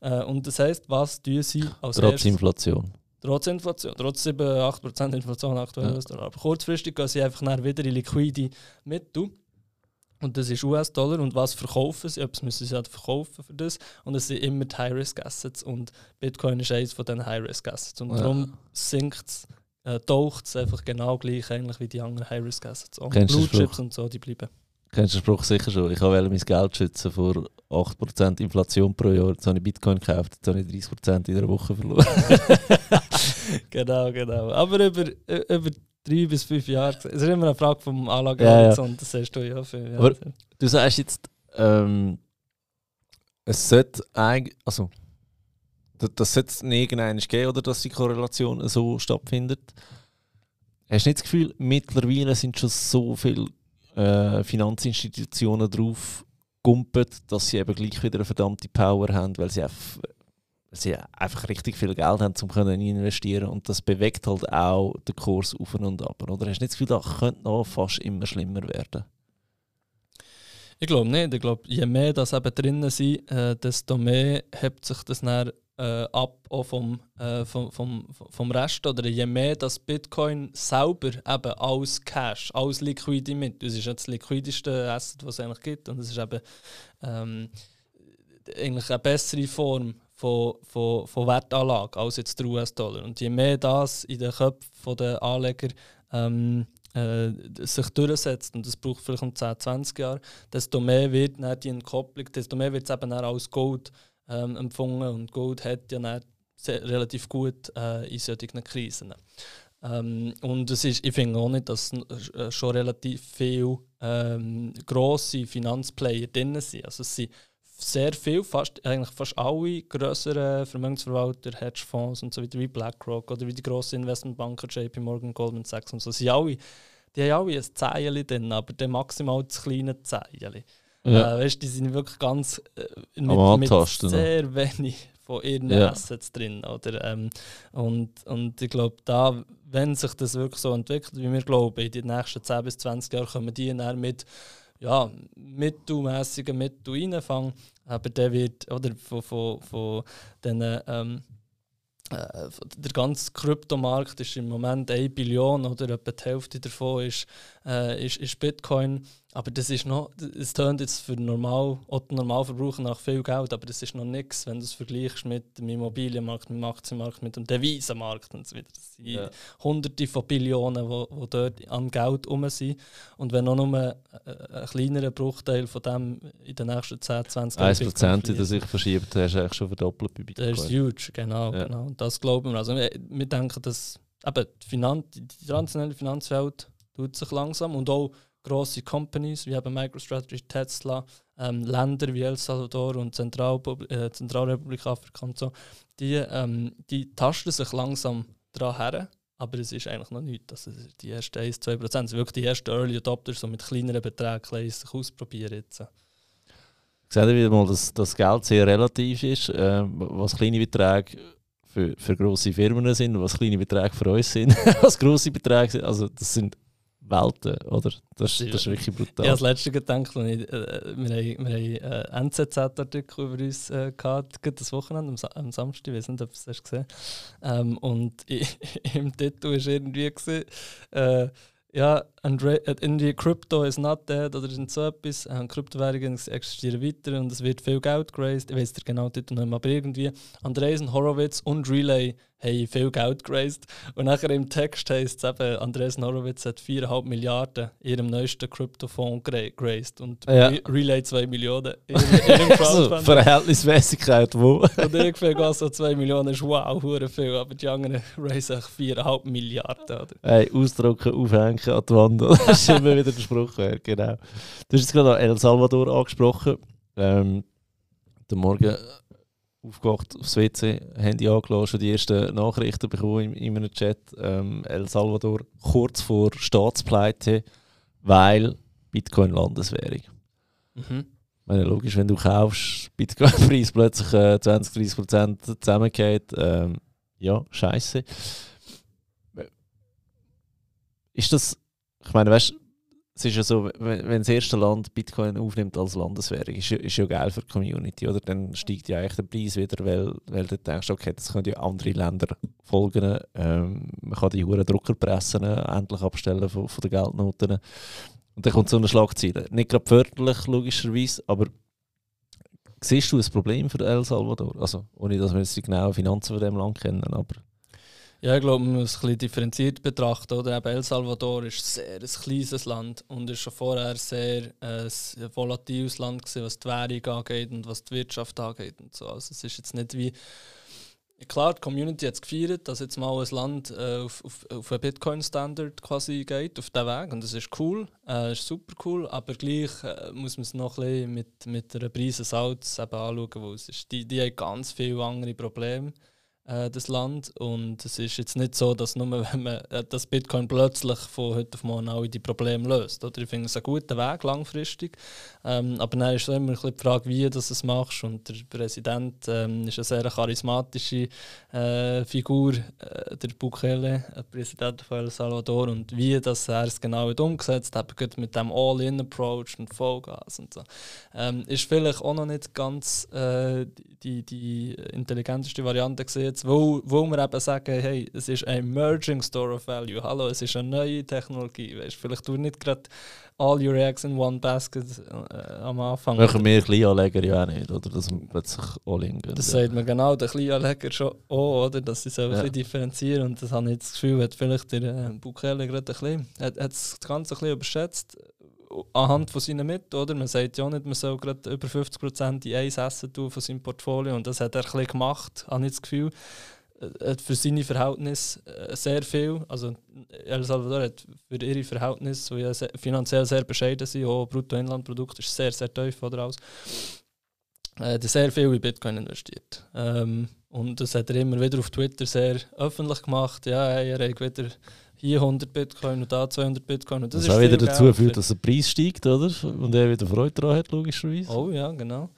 Äh, und das heisst, was tun sie als Trotz erstes? Inflation. Trotz Inflation, trotz 7, 8% Inflation aktuell Ja. Aber kurzfristig gehen sie einfach wieder in liquide Mittel. Und das ist US-Dollar. Und was verkaufen sie? Etwas müssen sie halt verkaufen für das. Und es sind immer die High-Risk-Assets. Und Bitcoin ist eines von diesen High-Risk-Assets. Und Ja. darum sinkt es, äh, taucht es einfach genau gleich eigentlich wie die anderen High-Risk-Assets. Und den Blue Chips und so, die bleiben. Kennst du den Spruch sicher schon? Ich wollte mein Geld schützen vor 8% Inflation pro Jahr. Jetzt habe ich Bitcoin gekauft, jetzt habe ich 30% in einer Woche verloren. genau, genau. Aber über, über drei bis fünf Jahre. Es ist immer eine Frage vom Ja, Anlagehorizont. Das sagst du ja. Für, ja Aber- Du sagst jetzt, ähm, es sollte eigentlich, also, das, sollte es nie irgendwann geben, oder dass die Korrelation so stattfindet. Hast du nicht das Gefühl, mittlerweile sind schon so viele äh, Finanzinstitutionen drauf gumpet, dass sie eben gleich wieder eine verdammte Power haben, weil sie einfach, weil sie einfach richtig viel Geld haben, um können investieren und das bewegt halt auch den Kurs auf und ab. Oder hast du nicht das Gefühl, das könnte noch fast immer schlimmer werden? Ich glaube nicht. Ich glaube, je mehr das eben drinnen sind, äh, desto mehr hebt sich das dann äh, ab auch vom, äh, vom, vom, vom Rest. Oder je mehr das Bitcoin selber eben als Cash, als liquide mit, das ist ja das liquideste Asset, was es eigentlich gibt. Und es ist eben ähm, eigentlich eine bessere Form von, von, von Wertanlage als jetzt der US-Dollar. Und je mehr das in den Köpfen der Anleger ähm, äh, sich durchsetzt, und das braucht vielleicht um 10, 20 Jahre, desto mehr wird dann die Entkopplung, desto mehr wird es eben dann als Gold ähm, empfangen. Und Gold hat ja dann sehr, relativ gut äh, in solchen Krisen. Ähm, und es ist, ich finde auch nicht, dass äh, schon relativ viele ähm, grosse Finanzplayer drin sind. Also es sind sehr viel, fast, eigentlich fast alle grösseren Vermögensverwalter, Hedgefonds und so weiter wie BlackRock oder wie die grossen Investmentbanker JP Morgan, Goldman Sachs und so, sie alle, die haben alle ein Zeichen drin, aber dann maximal das kleine Zeichen. Ja. Äh, weißt, die sind wirklich ganz äh, mit, mit noch. sehr wenig von ihren Ja. Assets drin. Oder, ähm, und, und ich glaube, da, wenn sich das wirklich so entwickelt, wie wir glauben, in den nächsten 10 bis 20 Jahren kommen die dann mit ja, mittelmäßigen Mittel reinfangen. Aber der wird, oder von, von, von den ähm, äh, der ganze Kryptomarkt ist im Moment 1 Billion oder etwa die Hälfte davon ist, äh, ist, ist Bitcoin. Aber das ist noch, es tönt jetzt für normal, Normalverbraucher nach viel Geld, aber das ist noch nichts, wenn du es vergleichst mit dem Immobilienmarkt, mit dem Aktienmarkt, mit dem Devisenmarkt und so weiter. Das sind ja. Hunderte von Billionen, die dort an Geld rum sind. Und wenn noch nur ein, ein kleinerer Bruchteil von dem in den nächsten 10, 20 Jahren. 1% in der sich verschiebt, hast du eigentlich schon verdoppelt bei Bitcoin. Das ist huge, genau. Ja. genau. Und das glauben wir. Also wir, wir denken, dass eben die, Finan die traditionelle Finanzwelt tut sich langsam und auch grosse Companies wie eben MicroStrategy, Tesla, ähm, Länder wie El Salvador und Zentralpub äh, Zentralrepublik Afrika und so, die, ähm, die tasten sich langsam daran her, aber es ist eigentlich noch nichts. Also die ersten 1-2 Prozent sind wirklich die ersten Early Adopters, die mit kleineren Beträgen sich ausprobieren jetzt. Seht ihr wieder mal, dass das Geld sehr relativ ist, äh, was kleine Beträge für, für grosse Firmen sind, was kleine Beträge für uns sind, was grosse Beträge sind. Also das sind Welten, oder? Das, das ist wirklich brutal. Ich habe das letzte gedacht, als ich, äh, wir haben, wir haben äh, NZZ-Artikel über uns äh, gehabt, das Wochenende, am, am Samstag, ich weiß nicht, ob du es gesehen ähm, Und ich, im Titel war irgendwie, gewesen, äh, ja, and irgendwie Crypto is not dead oder sind so etwas. Äh, Kryptowährungen existieren weiter und es wird viel Geld geraced. Ich weiß genau den Titel nicht mehr, aber irgendwie. Andreessen, Horowitz und Relay haben viel Geld geraced. Und nachher im Text heisst es eben, Andreessen Horowitz hat 4,5 Milliarden in ihrem neuesten Kryptofonds geraced und ja. Relay 2 Millionen in ihrem Crowdfunding. Verhältnismäßigkeit, wo? und irgendwie geht so 2 Millionen ist wow, hure viel, aber die anderen raisen 4,5 Milliarden. Oder? Hey, ausdrucken, aufhängen an die Wand. das ist immer wieder der Spruch, genau. Du hast jetzt gerade El Salvador angesprochen. Ähm, der Morgen aufgewacht, aufs WC, Handy angelassen, die ersten Nachrichten bekommen in, in einem Chat. Ähm, El Salvador kurz vor Staatspleite, weil Bitcoin Landeswährung. Mhm. Ich meine, logisch, wenn du kaufst, Bitcoin-Preis plötzlich äh, 20, 30 Prozent zusammengeht, ähm, ja, scheiße. Ist das, ich meine, weißt du, es ist ja so, wenn, das erste Land Bitcoin aufnimmt als Landeswährung, ist, ist ja geil für die Community, oder? Dann steigt ja eigentlich der Preis wieder, weil, weil du denkst, okay, das können ja andere Länder folgen. Ähm, man kann die Huren Druckerpressen endlich abstellen von, von den Geldnoten. Und dann kommt so eine Schlagzeile. Nicht gerade förderlich, logischerweise, aber siehst du ein Problem für El Salvador? Also, ohne dass wir jetzt die genauen Finanzen von dem Land kennen, aber... Ja, ich glaube, man muss es ein bisschen differenziert betrachten. Oder? Eben El Salvador ist sehr ein kleines Land und ist schon vorher sehr äh, ein volatiles Land gewesen, was die Währung angeht und was die Wirtschaft angeht. Und so. Also es ist jetzt nicht wie... Klar, die Community hat es gefeiert, dass jetzt mal ein Land äh, auf, auf, auf einen Bitcoin-Standard quasi geht, auf diesen Weg. Und das ist cool, äh, ist super cool, aber gleich äh, muss man es noch ein bisschen mit, mit einer Prise Salz eben anschauen, weil es ist, die, die haben ganz viele andere Probleme äh, das Land. Und es ist jetzt nicht so, dass nur wenn man äh, das Bitcoin plötzlich von heute auf morgen alle die Probleme löst. Oder? Ich finde es einen guten Weg langfristig. Ähm, aber dann ist immer ein die Frage, wie du es machst. Und der Präsident ähm, ist eine sehr charismatische äh, Figur, äh, der Bukele, der Präsident von El Salvador. Und wie das er es genau umgesetzt hat, mit dem All-In-Approach und Vollgas und so, ähm, ist vielleicht auch noch nicht ganz die, die intelligenteste Variante gesehen jetzt, wo, wo wir eben sagen, hey, es ist ein Emerging Store of Value. Hallo, es ist eine neue Technologie. Weißt, vielleicht du nicht gerade all your eggs in one basket äh, am Anfang. Machen wir Kleinanleger ja auch nicht, oder? Dass man plötzlich all in gehen. Das sagt man genau, der Kleinanleger schon auch, oder? Dass sie so ein ja. bisschen differenzieren und das habe ich das Gefühl, hat vielleicht der äh, Bukele gerade ein bisschen, hat, hat das Ganze ein bisschen überschätzt anhand von seinen Mitteln, oder? Man sagt ja nicht, man soll gerade über 50% in eins essen tun von seinem Portfolio und das hat er ein gemacht, habe ich das Gefühl. Hat für seine Verhältnisse äh, sehr viel, also El Salvador hat für ihre Verhältnisse, die ja finanziell sehr bescheiden sind, auch Bruttoinlandprodukt ist sehr, sehr tief oder alles, äh, hat sehr viel in Bitcoin investiert. Ähm, und das hat er immer wieder auf Twitter sehr öffentlich gemacht. Ja, er hat wieder hier 100 Bitcoin und da 200 Bitcoin. Und das, das auch wieder dazu Geld. führt, dass der Preis steigt, oder? Und er wieder Freude daran hat, logischerweise. Oh ja, genau.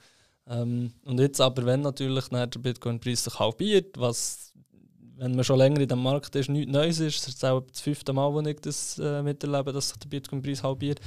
Ähm, und jetzt aber, wenn natürlich der Bitcoin-Preis sich halbiert, was, wenn man schon länger in dem Markt ist, nichts Neues ist, das ist auch das fünfte Mal, wo ich das äh, miterlebe, dass sich der Bitcoin-Preis halbiert,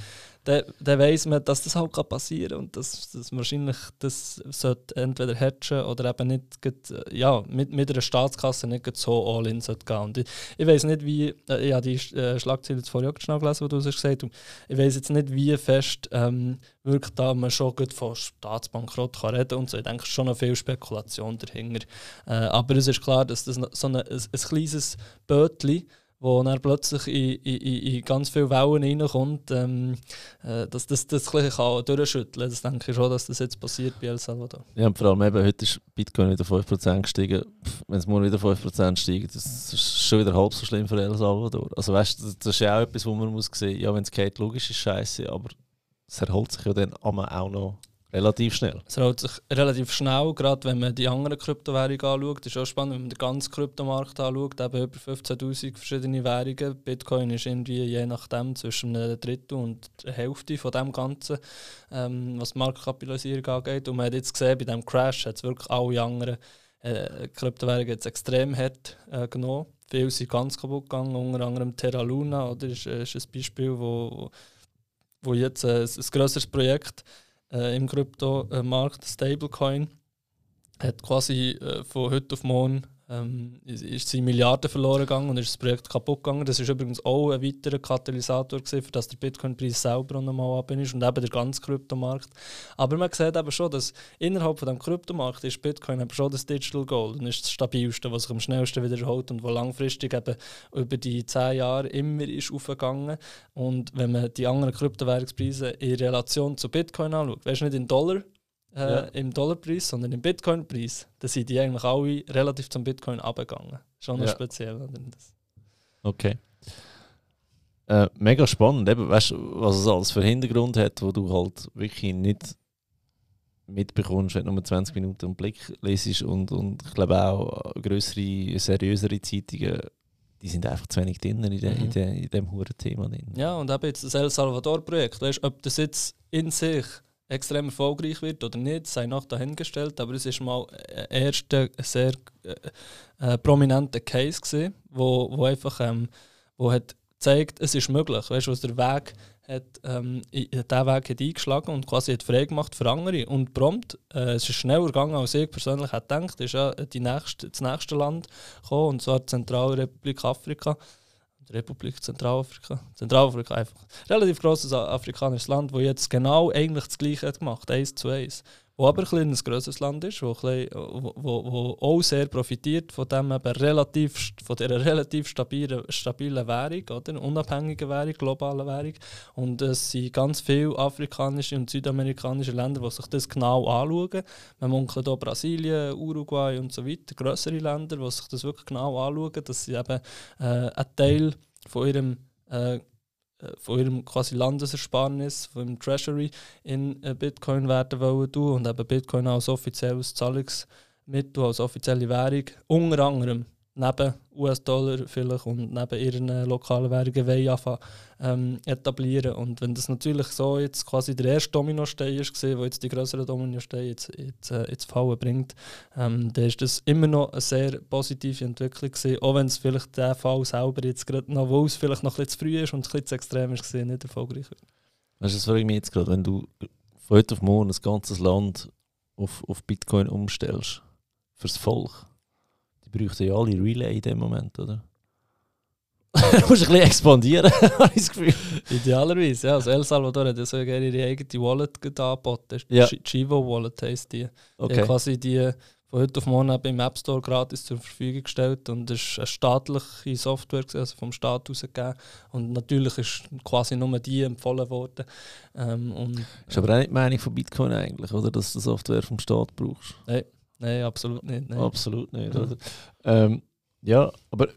dann, dann weiss man, dass das halt passieren kann und dass, dass wahrscheinlich das sollte entweder hatchen oder eben nicht grad, ja, mit, mit einer Staatskasse nicht so all-in gehen. Und ich, ich weiss nicht, wie, äh, ich habe die äh, Schlagzeile vorher auch gelesen, die du hast gesagt hast, ich weiss jetzt nicht, wie fest ähm, wirklich da man schon gut von Staatsbankrott kann reden und so. Ich denke, schon noch viel Spekulation dahinter. Äh, aber es ist klar, dass das so eine, ein, ein kleines Bötchen wo dann plötzlich in, in, in ganz viele Wellen reinkommt, ähm, äh, dass das das ein bisschen durchschütteln kann. Das denke ich schon, dass das jetzt passiert bei El Salvador. Ja, und vor allem eben, heute ist Bitcoin wieder 5% gestiegen. Wenn es morgen wieder 5% steigt, das ist schon wieder halb so schlimm für El Salvador. Also weißt du, das ist ja auch etwas, wo man muss sehen, ja, wenn es geht, logisch ist scheiße, aber es erholt sich ja dann auch noch Relativ schnell. Es hält sich relativ schnell, gerade wenn man die anderen Kryptowährungen anschaut. Das ist auch spannend, wenn man den ganzen Kryptomarkt anschaut. Eben über 15.000 verschiedene Währungen. Bitcoin ist irgendwie je nachdem zwischen einem Drittel und der Hälfte von dem Ganzen, ähm, was die Marktkapitalisierung angeht. Und man hat jetzt gesehen, bei diesem Crash hat es wirklich alle anderen äh, Kryptowährungen jetzt extrem hart äh, genommen. Viele sind ganz kaputt gegangen, unter anderem Terra Luna. Oder ist, ist ein Beispiel, wo, wo jetzt äh, ein grösseres Projekt äh, im Kryptomarkt, Stablecoin, hat quasi äh, von heute auf morgen ähm, ist, sie Milliarden verloren gegangen und ist das Projekt kaputt gegangen. Das ist übrigens auch ein weiterer Katalysator gewesen, für dass der Bitcoin-Preis selber nochmal ab ist und eben der ganze Kryptomarkt. Aber man sieht eben schon, dass innerhalb von dem Kryptomarkt ist Bitcoin eben schon das Digital Gold und ist das stabilste, was sich am schnellsten wiederholt und wo langfristig eben über die zehn Jahre immer ist aufgegangen. Und wenn man die anderen Kryptowährungspreise in Relation zu Bitcoin anschaut, weißt du nicht in Dollar, äh, ja. im Dollarpreis, sondern im Bitcoin-Preis, da sind die eigentlich alle relativ zum Bitcoin abgegangen. Schon ja. speziell. Okay. Äh, mega spannend. Eben, weißt du, was es alles für Hintergrund hat, wo du halt wirklich nicht mitbekommst, wenn du nur 20 Minuten im Blick lesest und, und ich glaube auch größere, seriösere Zeitungen, die sind einfach zu wenig drin in, de, mhm. in, de, in dem hohen Thema drin. Ja, und eben jetzt das El Salvador-Projekt, weißt ob das jetzt in sich extrem erfolgreich wird oder nicht, sei noch dahingestellt. Aber es ist mal ein erster sehr äh, äh, prominenter Case gewesen, wo, wo einfach ähm, wo hat gezeigt, es ist möglich. Weißt du, was der Weg hat, ähm, diesen Weg hat eingeschlagen und quasi hat frei gemacht für andere. Und prompt, äh, es ist schneller gegangen, als ich persönlich hätte gedacht, ist ja die nächste, das nächste Land gekommen, und zwar die Zentralrepublik Afrika. Republik Zentralafrika. Zentralafrika einfach. Relativ grosses afrikanisches Land, das jetzt genau eigentlich das Gleiche hat gemacht, eins zu eins. Wo aber ein, ein grosses Land ist, wo, bisschen, wo, wo, auch sehr profitiert von, dem relativ, von dieser relativ stabilen, stabilen Währung, oder? unabhängigen Währung, globalen Währung. Und es sind ganz viele afrikanische und südamerikanische Länder, die sich das genau anschauen. Man munkelt hier Brasilien, Uruguay und so weiter, größere Länder, die sich das wirklich genau anschauen, dass sie eben äh, einen Teil von ihrem äh, von ihrem quasi Landesersparnis, von ihrem Treasury in äh, Bitcoin werden wollen und eben Bitcoin als offizielles Zahlungsmittel, als offizielle Währung, unter anderem neben US-Dollar vielleicht und neben ihren äh, lokalen Währungen wollen ähm, etablieren. Und wenn das natürlich so jetzt quasi der erste Dominostein ist, wo jetzt die größeren Dominosteine jetzt, jetzt, äh, ins Fallen bringt, ähm, dann ist das immer noch eine sehr positive Entwicklung gewesen, auch wenn es vielleicht der Fall selber jetzt gerade noch, wo es vielleicht noch ein bisschen zu früh ist und ein bisschen zu extrem ist, gewesen, nicht erfolgreich wird. Weißt du, das frage ich mich jetzt gerade, wenn du von heute auf morgen ein ganzes Land auf, auf Bitcoin umstellst, fürs Volk, die bräuchten ja alle Relay in dem Moment, oder? du musst ein bisschen expandieren, habe ich das Gefühl. Idealerweise, ja. Also El Salvador hat ja so gerne ihre eigene Wallet angeboten. Ja. Chivo Wallet heisst die. Okay. Die quasi die von heute auf morgen im App Store gratis zur Verfügung gestellt und es ist eine staatliche Software, also vom Staat ausgegeben. Und natürlich ist quasi nur die empfohlen worden. Ähm, und, ist aber auch nicht die Meinung von Bitcoin eigentlich, oder? Dass du Software vom Staat brauchst. Nein. Nein, absolut nicht. Nein. Absolut nicht. Oder? Ähm, ja, aber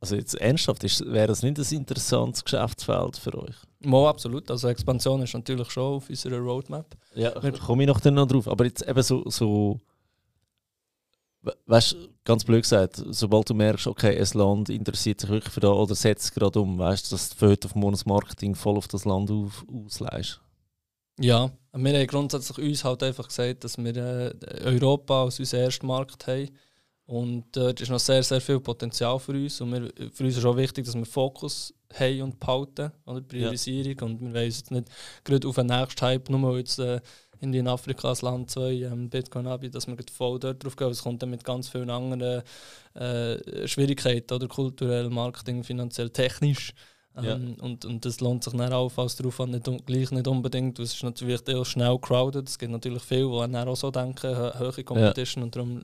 also jetzt ernsthaft, wäre das nicht ein interessantes Geschäftsfeld für euch? Mo, absolut. Also Expansion ist natürlich schon auf unserer Roadmap. Ja, komme ich noch, dann noch drauf. Aber jetzt eben so, so weißt du, ganz blöd gesagt, sobald du merkst, okay, ein Land interessiert sich wirklich für das oder setzt es gerade um, weißt du, dass du für auf Monats Marketing voll auf das Land auf, ausleihst. Ja, wir haben grundsätzlich uns halt einfach gesagt, dass wir äh, Europa als unseren ersten Markt haben Und dort ist noch sehr, sehr viel Potenzial für uns. Und wir, für uns ist auch wichtig, dass wir Fokus haben und behalten, oder Priorisierung. Ja. Und wir wollen jetzt nicht gerade auf den nächsten Hype, nur weil jetzt äh, in Afrika als Land 2 ähm, Bitcoin anbietet, dass wir voll dort drauf gehen. Es kommt dann mit ganz vielen anderen äh, Schwierigkeiten, oder kulturell, Marketing, finanziell, technisch. Ja. Ähm, und, und das lohnt sich dann auch, falls der Aufwand nicht, gleich nicht unbedingt. Es ist natürlich auch schnell crowded. Es gibt natürlich viele, die dann auch so denken, hohe Competition. Ja. Und darum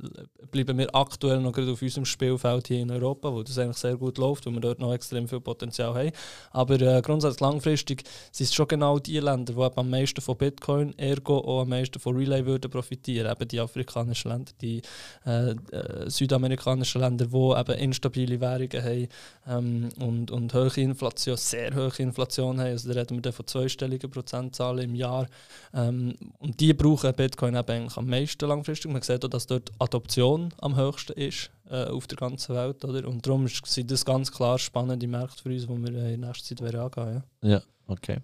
bleiben wir aktuell noch gerade auf unserem Spielfeld hier in Europa, wo das eigentlich sehr gut läuft, wo wir dort noch extrem viel Potenzial haben. Aber äh, grundsätzlich langfristig sind es schon genau die Länder, die am meisten von Bitcoin, ergo auch am meisten von Relay würden profitieren. Eben die afrikanischen Länder, die äh, äh, südamerikanischen Länder, die eben instabile Währungen haben ähm, und, und hohe Inflation Inflation, sehr hohe Inflation haben. Also da reden wir von zweistelligen Prozentzahlen im Jahr. Ähm, und die brauchen Bitcoin eben am meisten langfristig. Man sieht auch, dass dort Adoption am höchsten ist äh, auf der ganzen Welt. Oder? Und darum sind das ganz klar spannende Märkte für uns, die wir in nächster Zeit angehen. Ja, ja okay.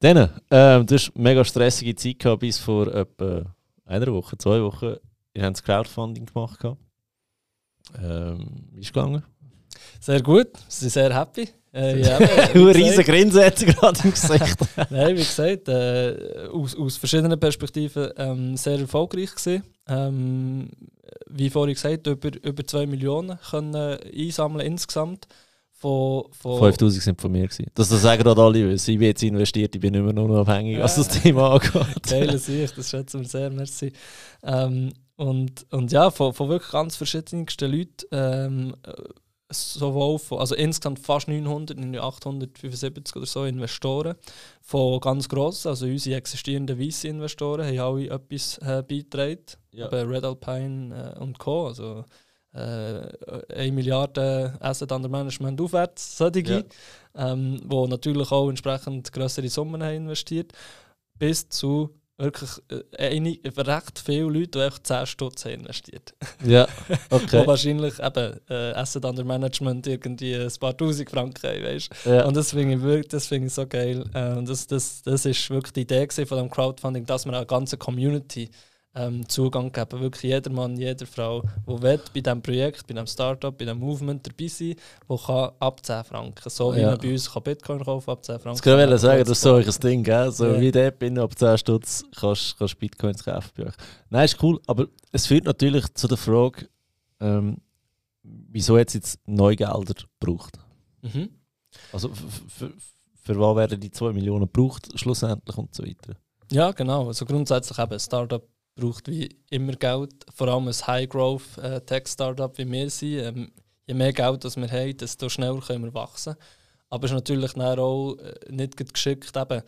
Dann, ähm, du hast eine mega stressige Zeit gehabt, bis vor etwa einer Woche, zwei Wochen. Ihr habt das Crowdfunding gemacht. Ähm, wie ist es gegangen? Sehr gut, sie sind sehr happy. Äh, ja, riesen Grinsen hat sie gerade im Gesicht. Nein, wie gesagt, äh, aus, aus verschiedenen Perspektiven ähm, sehr erfolgreich gewesen. Ähm, wie vorhin gesagt, über, über 2 Millionen können einsammeln insgesamt. Von, von 5000 sind von mir. Gewesen. Das, das sagen gerade alle, weil ich bin jetzt investiert, ich bin mehr nur abhängig, was das Thema angeht. Geile Sicht, das schätzen wir sehr, merci. Ähm, und, und ja, von, von wirklich ganz verschiedensten Leuten ähm, sowohl von, also insgesamt fast 900, 875 oder so Investoren von ganz grossen, also unsere existierenden VC-Investoren haben alle etwas äh, beigetragen, ja. Red Alpine äh, und Co., also äh, 1 Milliarde Asset under Management aufwärts, solche, ja. ähm, wo natürlich auch entsprechend größere Summen haben investiert, bis zu wirklich äh, einig, recht viele Leute, die einfach 10 Stutz investiert Ja, okay. Wo wahrscheinlich eben äh, Asset Under Management irgendwie ein paar Tausend Franken haben, weißt ja. Und das finde ich wirklich das find ich so geil. Äh, und das, das, das ist wirklich die Idee von dem Crowdfunding, dass man eine ganze Community ähm, Zugang geben. Wirklich jeder Mann, jede Frau, der will, bei diesem Projekt, bei diesem Startup, bei diesem Movement dabei sein der kann ab 10 Franken. So wie ja. man bei uns kann Bitcoin kaufen ab 10 Franken. Das kann ich sagen, das ist so ein Ding, gell? so ja. wie der bin, ab 10 Stutz kannst du Bitcoins kaufen bei euch. Nein, ist cool, aber es führt natürlich zu der Frage, ähm, wieso jetzt jetzt Neugelder braucht. Mhm. Also für was werden die 2 Millionen gebraucht schlussendlich und so weiter? Ja, genau. Also grundsätzlich eben Startup braucht wie immer Geld, vor allem ein High-Growth-Tech-Startup wie wir sind. Ähm, je mehr Geld das wir haben, desto schneller können wir wachsen. Aber es ist natürlich auch äh, nicht geschickt, eben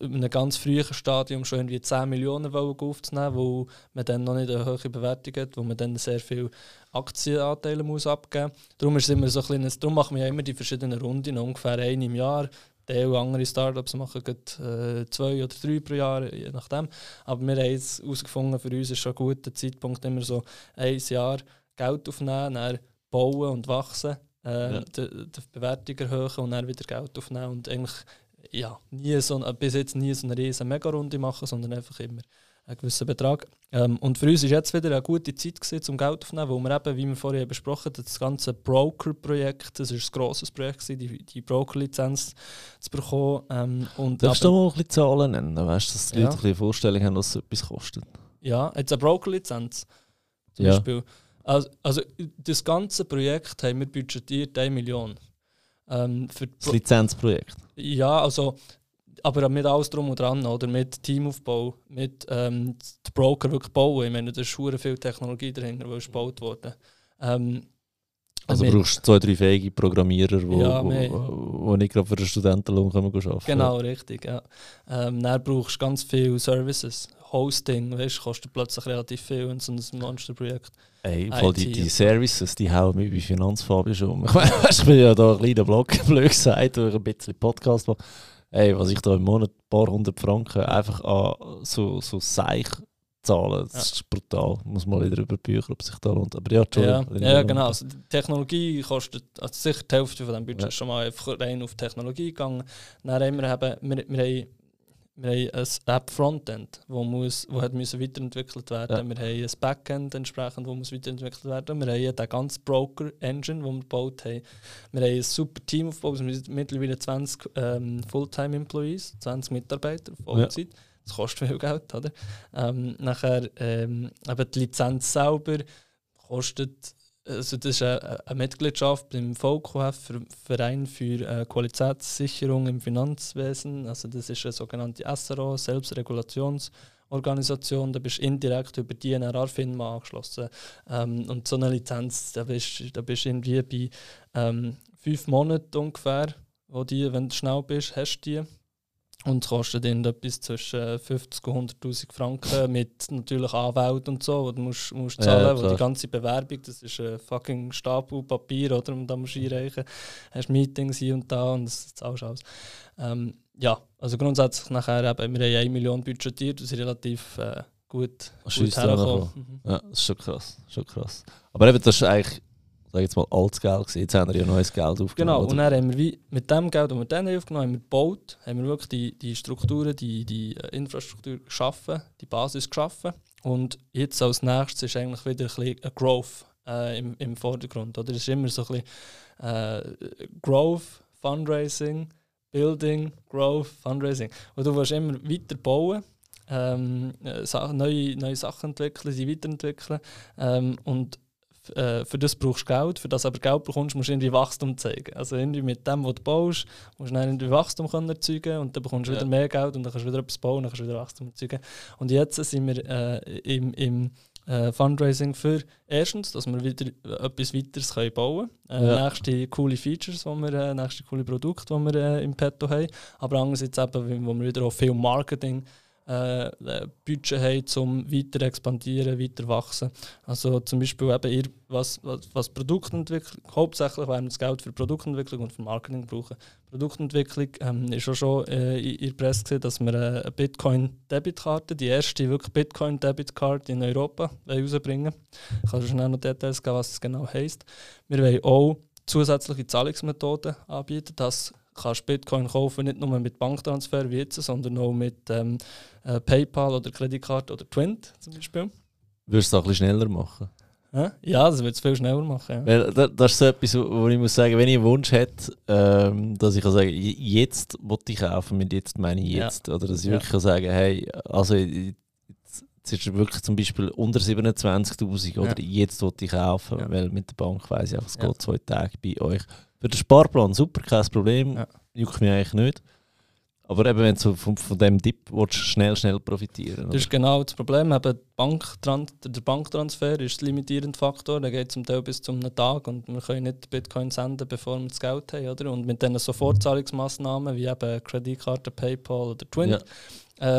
in einem ganz frühen Stadium schon irgendwie 10 Millionen aufzunehmen, wo man dann noch nicht eine hohe Bewertung hat, wo man dann sehr viele Aktienanteile muss abgeben muss. Darum, so darum machen wir ja immer die verschiedenen Runden, ungefähr eine im Jahr, der andere Startups machen gerade, äh, zwei oder drei pro Jahr, je nachdem. Aber wir haben jetzt herausgefunden, für uns ist schon ein guter Zeitpunkt, immer so ein Jahr Geld aufnehmen, dann bauen und wachsen, äh, ja. die, die Bewertung erhöhen und dann wieder Geld aufnehmen und eigentlich ja, nie so, bis jetzt nie so eine riesen Mega-Runde machen, sondern einfach immer einen gewissen Betrag. Ähm, und für uns war jetzt wieder eine gute Zeit, gewesen, um Geld aufzunehmen, wo wir eben, wie wir vorhin besprochen haben, das ganze Broker-Projekt, das war ein grosses Projekt, gewesen, die, die Broker-Lizenz zu bekommen. Ähm, und Darfst du mal ein bisschen Zahlen nennen, weißt, dass die ja. Leute eine Vorstellung haben, was es etwas kostet? Ja, jetzt eine Broker-Lizenz zum ja. Beispiel. Also, also das ganze Projekt haben wir budgetiert 1 Million. Ähm, für das Lizenzprojekt? Ja, also aber mit alles drum und dran, oder? Mit Teamaufbau, mit ähm, Broker wirklich bauen. Ich meine, da ist schon viel Technologie dahinter, die gebaut worden. Ähm, also mit, brauchst du zwei, drei fähige Programmierer, die ja, wo, wo nicht gerade für den Studentenlohn arbeiten Genau, richtig. Ja. Ähm, dann brauchst du ganz viele Services. Hosting, weißt, kostet plötzlich relativ viel in so ein Monsterprojekt. Ey, voll die, die Services, die hauen mich bei Finanzfabio schon. Ich, ich bin ja da ein kleiner Blog, blöd gesagt, durch ein bisschen Podcast mache ey, was ich da im Monat ein paar hundert Franken einfach an so, so Seich zahle, das ja. ist brutal. Muss mal wieder über Bücher, ob sich da lohnt. Aber ja, Ja, ja genau. Also die Technologie kostet, also sicher die Hälfte von diesem Budget ja. schon mal einfach rein auf Technologie gegangen. Dann haben wir, eben, wir, wir haben wir haben ein App-Frontend, wo, muss, wo hat müssen weiterentwickelt werden Ja. Wir haben ein Backend entsprechend, wo muss weiterentwickelt werden Wir haben den ganzen Broker-Engine, den wir gebaut haben. Wir haben ein super Team aufgebaut. Wir sind mittlerweile 20 ähm, Fulltime-Employees, 20 Mitarbeiter, Vollzeit. Das kostet viel Geld, oder? Ähm, nachher ähm, eben die Lizenz selber kostet, also das ist eine, Mitgliedschaft im VQF, für Verein für äh, Qualitätssicherung im Finanzwesen. Also das ist eine sogenannte SRO, Selbstregulationsorganisation. Da bist du indirekt über die NRA-FINMA angeschlossen. Ähm, und so eine Lizenz, da bist da bist du irgendwie bei ähm, fünf Monaten ungefähr, wo die, wenn du schnell bist, hast du die. Und es kostet dann etwas zwischen 50 und 100'000 Franken mit natürlich Anwalt und so, wo du musst, musst Ja, zahlen wo klar. die ganze Bewerbung, das ist ein fucking Stapel Papier, oder? Und da musst du einreichen. Hast Meetings hier und da und das zahlst alles. Ähm, ja, also grundsätzlich nachher eben, wir haben 1 Million budgetiert, das ist relativ äh, gut, gut hergekommen. Mhm. Ja, das ist schon krass. Schon krass. Aber eben, das ist eigentlich, sag jetzt mal, altes Geld gewesen. Jetzt haben wir ja neues Geld aufgenommen. Genau, und oder? dann haben wir wie mit dem Geld, das wir dann aufgenommen haben, wir gebaut, haben wir wirklich die, die Strukturen, die, die äh, Infrastruktur geschaffen, die Basis geschaffen. Und jetzt als nächstes ist eigentlich wieder ein bisschen Growth äh, im, im Vordergrund. Oder? Es ist immer so ein bisschen äh, Growth, Fundraising, Building, Growth, Fundraising. Und du willst immer weiter bauen, ähm, äh, neue, neue Sachen entwickeln, sie weiterentwickeln. Ähm, und äh, für das brauchst du Geld. Für das aber Geld bekommst, musst du irgendwie Wachstum zeigen. Also irgendwie mit dem, was du baust, musst du dann irgendwie Wachstum können erzeugen und dann bekommst du Ja. wieder mehr Geld und dann kannst du wieder etwas bauen und dann kannst du wieder Wachstum erzeugen. Und jetzt sind wir äh, im, im äh, Fundraising für erstens, dass wir wieder äh, etwas weiteres können bauen können. Äh, Ja. Nächste coole Features, wo wir, äh, nächste coole Produkte, die wir äh, im Petto haben. Aber andererseits eben, wo wir wieder auch viel Marketing äh, äh, Budget haben, um weiter expandieren, weiter wachsen. Also zum Beispiel eben ihr, was, was, was Produktentwicklung, hauptsächlich werden wir das Geld für Produktentwicklung und für Marketing brauchen. Produktentwicklung ähm, ist auch schon äh, in, der Presse gesehen, dass wir äh, eine Bitcoin-Debitkarte, die erste wirklich Bitcoin-Debitkarte in Europa wollen rausbringen Ich kann schnell noch Details geben, was es genau heisst. Wir wollen auch zusätzliche Zahlungsmethoden anbieten, dass kannst Bitcoin kaufen, nicht nur mit Banktransfer wie jetzt, sondern auch mit ähm, äh, PayPal oder Kreditkarte oder Twint zum Beispiel. Würdest du es auch ein bisschen schneller machen? Ja, das wird es viel schneller machen. Ja. Weil da- das ist so etwas, wo ich muss sagen, wenn ich einen Wunsch hätte, ähm, dass ich kann sagen, jetzt wollte ich kaufen, mit jetzt meine ich Ja. jetzt. Oder dass ich Ja. wirklich kann sagen, hey, also jetzt jetzt ist es wirklich zum Beispiel unter 27'000 oder jetzt wollte ich kaufen, Ja. weil mit der Bank weiss ich einfach, es Ja. geht zwei Tage bei euch. Für den Sparplan super, kein Problem, Ja. juckt mich eigentlich nicht. Aber eben, wenn du von, von dem Dip willst, schnell, schnell profitieren Das ist genau das Problem. Eben Banktran der Banktransfer ist der limitierende Faktor. Der geht zum Teil bis zu einem Tag und wir können nicht Bitcoin senden, bevor wir das Geld haben. Oder? Und mit diesen Sofortzahlungsmaßnahmen wie eben Kreditkarte, PayPal oder Twin Ja.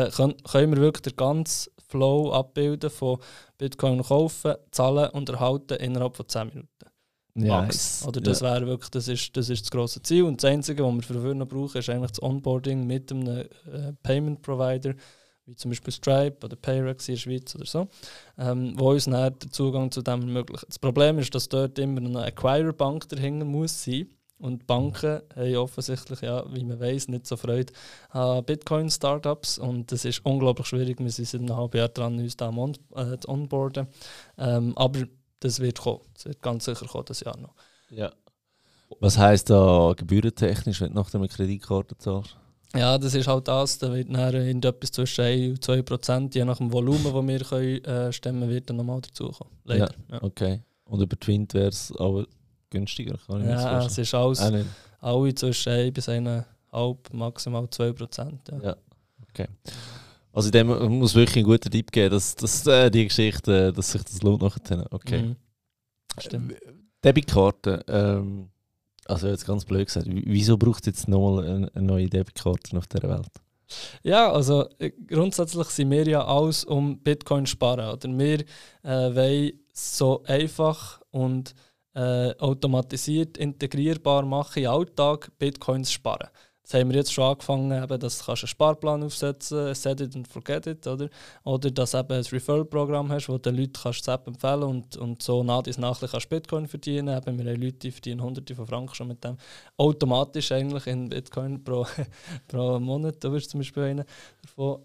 äh, können, können wir wirklich den ganzen Flow abbilden von Bitcoin kaufen, zahlen und erhalten innerhalb von 10 Minuten. Ja, Max. Oder das ja. wäre wirklich, das ist, das ist das grosse Ziel. Und das Einzige, was wir für noch brauchen, ist eigentlich das Onboarding mit einem äh, Payment Provider, wie zum Beispiel Stripe oder Payrex in der Schweiz oder so, ähm, wo uns dann den Zugang zu dem ermöglicht. Das Problem ist, dass dort immer eine Acquirer-Bank dahinter muss sein. Und Banken haben offensichtlich, ja, wie man weiß, nicht so Freude an Bitcoin-Startups. Und das ist unglaublich schwierig. Wir sind seit einem halben Jahr dran, uns da on, äh, zu onboarden. Ähm, aber das wird kommen. Das wird ganz sicher kommen, das Jahr noch. Ja. Was heisst da gebührentechnisch, wenn du nach der Kreditkarte zahlst? Ja, das ist halt das. Da wird dann in etwas zwischen 1 und 2 Prozent, je nach dem Volumen, das wir können, äh, stemmen wird dann nochmal dazukommen. Leider. Ja, Okay. Und über Twint wäre es aber günstiger, kann ich mir ja, es ist alles, Auch nicht. alle zwischen 1 bis 1,5, maximal 2 Prozent. Ja. Ja. Okay. Also dem muss wirklich ein guter Tipp geben, dass, dass äh, die Geschichte, äh, dass sich das lohnt nachher. Okay. Mhm. Stimmt. Debitkarte, ähm, also jetzt ganz blöd gesagt, wieso braucht es jetzt nochmal eine, eine neue Debitkarte auf dieser Welt? Ja, also äh, grundsätzlich sind wir ja alles um Bitcoin zu sparen. Oder wir äh, wollen so einfach und äh, automatisiert integrierbar machen, im Alltag Bitcoins sparen. Das haben wir jetzt schon angefangen, eben, dass du einen Sparplan aufsetzen kannst, set it and forget it, oder? Oder dass du eben ein Referral-Programm hast, wo du den Leuten kannst das App empfehlen und, und so nach dies nachlich kannst Bitcoin verdienen. Eben, wir haben Leute, die verdienen hunderte von Franken schon mit dem. Automatisch eigentlich in Bitcoin pro, pro Monat, da bist zum Beispiel einer davon.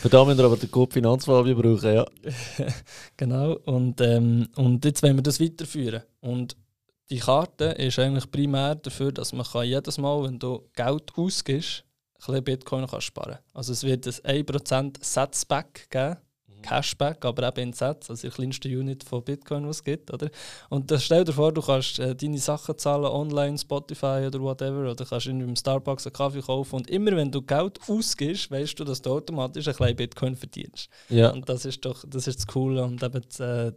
Für da müssen wir aber den Code Finanzfabio brauchen, ja. genau, und, ähm, und jetzt wollen wir das weiterführen. Und die Karte ist eigentlich primär dafür, dass man kann jedes Mal, wenn du Geld ausgibst, ein bisschen Bitcoin kannst sparen Also es wird ein 1% Satzback geben Cashback, aber eben in Sätzen, also die kleinste Unit von Bitcoin, was es gibt. Oder? Und das stell dir vor, du kannst äh, deine Sachen zahlen online, Spotify oder whatever, oder kannst in einem Starbucks einen Kaffee kaufen und immer wenn du Geld ausgibst, weißt du, dass du automatisch ein kleines Bitcoin verdienst. Ja. Und das ist doch das, ist das Coole und eben das, äh,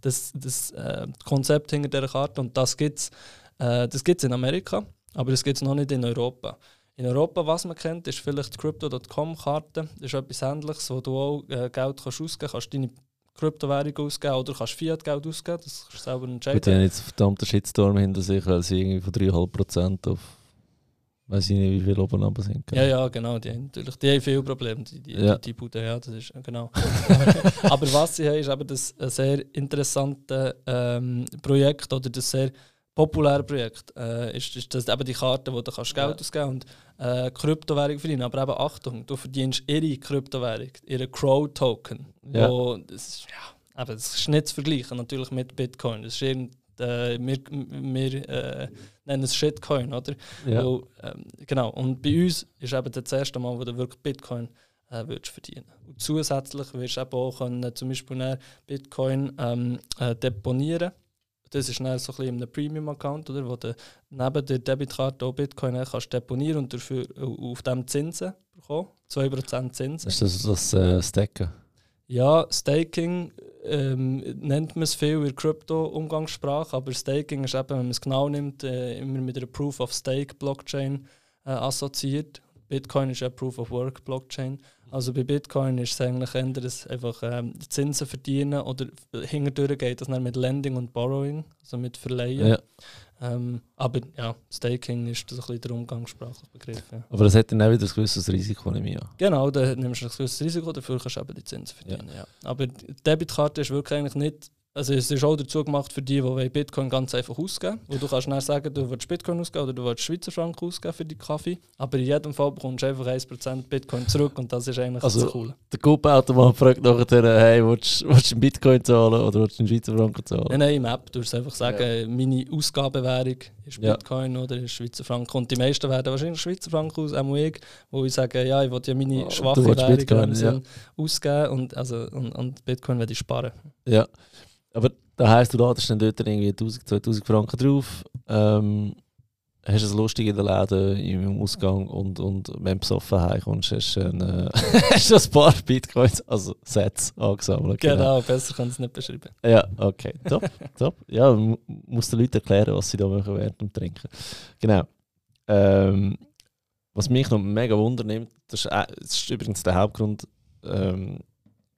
das, das äh, Konzept hinter dieser Karte und das gibt es äh, das gibt's in Amerika, aber das gibt es noch nicht in Europa. In Europa, was man kennt, ist vielleicht die Crypto.com-Karte. Das ist etwas Ähnliches, wo du auch äh, Geld kannst ausgeben kannst. deine Kryptowährung ausgeben oder kannst Fiat-Geld ausgeben. Das kannst du selber entscheiden. Die haben jetzt verdammten Shitstorm hinter sich, weil sie irgendwie von 3,5% auf weiß ich nicht, wie viel oben aber sind. Ja, ja, genau. Die haben natürlich die haben viele Probleme, die, die, ja. die, Bude, ja, das ist genau. aber was sie haben, ist eben das ein sehr interessantes ähm, Projekt oder das sehr populäre Projekt äh, ist, ist das eben die Karte, wo du kannst Geld ja. ausgeben und äh, Kryptowährung verdienen. Aber eben Achtung, du verdienst ihre Kryptowährung, ihre Crow-Token. Ja. das, ist, ja, eben, das ist nicht zu vergleichen natürlich mit Bitcoin. Das ist irgend, äh, wir wir äh, nennen es Shitcoin, oder? Ja. Weil, ähm, genau. Und bei uns ist eben das erste Mal, wo du wirklich Bitcoin äh, würdest verdienen. Und zusätzlich wirst du eben auch können, zum Beispiel Bitcoin ähm, äh, deponieren das ist dann so ein bisschen einem Premium-Account, wo du neben der Debitkarte auch Bitcoin kannst deponieren und dafür auf dem Zinsen bekommen. 2% Zinsen. Ist das das äh, Staken? Ja, Staking ähm, nennt man es viel in der Krypto-Umgangssprache, aber Staking ist eben, wenn man es genau nimmt, äh, immer mit einer Proof-of-Stake-Blockchain äh, assoziiert. Bitcoin ist ja Proof of Work Blockchain. Also bei Bitcoin ist es eigentlich eher einfach ähm, Zinsen verdienen oder hinterdurch geht das dann mit Lending und Borrowing, also mit Verleihen. Ja. Ähm, aber ja, Staking ist das ein bisschen der umgangssprachliche Begriff. Ja. Aber das hat dann auch wieder ein gewisses Risiko, nehme ich an. Genau, da nimmst du ein gewisses Risiko, dafür kannst du eben die Zinsen verdienen. Ja. ja. Aber die Debitkarte ist wirklich eigentlich nicht also es ist auch dazu gemacht für die, die Bitcoin ganz einfach ausgeben Wo du kannst dann sagen, du willst Bitcoin ausgeben oder du willst Schweizer Franken ausgeben für die Kaffee. Aber in jedem Fall bekommst du einfach 1% Bitcoin zurück und das ist eigentlich also, das Coole. Der Coop-Automat fragt nachher, hey, willst, willst du in Bitcoin zahlen oder willst du in Schweizer Franken zahlen? Nein, nein, im App. Du musst einfach sagen, ja. meine Ausgabewährung ist Bitcoin ja. oder ist Schweizer Franken. Und die meisten werden wahrscheinlich Schweizer Franken aus, auch ich, wo ich sage, ja, ich will ja meine oh, schwache Währung Bitcoin, ja. ausgeben und, also, und, und Bitcoin werde ich sparen. Ja, aber da heisst, du ladest dann dort irgendwie 1000, 2000 Franken drauf, ähm, hast es lustig in den Läden im Ausgang und, und wenn du besoffen heimkommst, hast du ein, äh, hast ein paar Bitcoins, also Sets angesammelt. Genau, genau besser kann es nicht beschreiben. Ja, okay, top, top. Ja, man muss den Leuten erklären, was sie da machen während dem Trinken. Genau. Ähm, was mich noch mega wundernimmt, das ist, äh, das ist übrigens der Hauptgrund, ähm,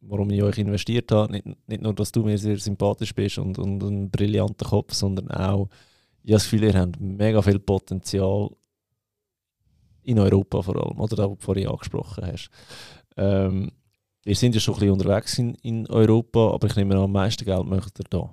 warum ich euch investiert habe. Nicht, nicht nur, dass du mir sehr sympathisch bist und, und ein brillanter Kopf, sondern auch, ich habe das Gefühl, ihr habt mega viel Potenzial in Europa vor allem, oder das, was du vorhin angesprochen hast. Ähm, wir sind ja schon ein bisschen unterwegs in, in Europa, aber ich nehme an, am meisten Geld möchtet ihr da.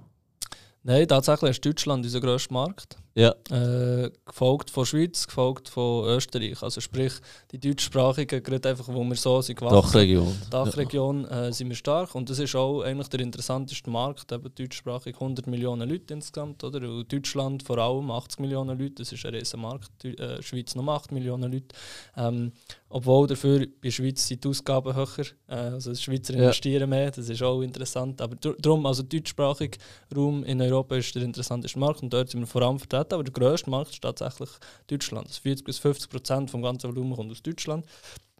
Nein, tatsächlich ist Deutschland unser grösster Markt. Ja. Äh, gefolgt von Schweiz, gefolgt von Österreich. Also sprich, die deutschsprachigen, gerade einfach, wo wir so sind gewachsen. Dachregion. Dachregion äh, sind wir stark und das ist auch eigentlich der interessanteste Markt, eben deutschsprachig 100 Millionen Leute insgesamt, oder? Und Deutschland vor allem 80 Millionen Leute, das ist ein riesen Markt. Äh, Schweiz noch 8 Millionen Leute. Ähm, obwohl dafür bei der Schweiz sind die Ausgaben höher, äh, also die Schweizer ja. investieren mehr, das ist auch interessant. Aber darum, also deutschsprachiger Raum in Europa ist der interessanteste Markt und dort sind wir vor allem vertreten, aber der grösste Markt ist tatsächlich Deutschland. Also 40 bis 50 Prozent vom ganzen Volumen kommt aus Deutschland.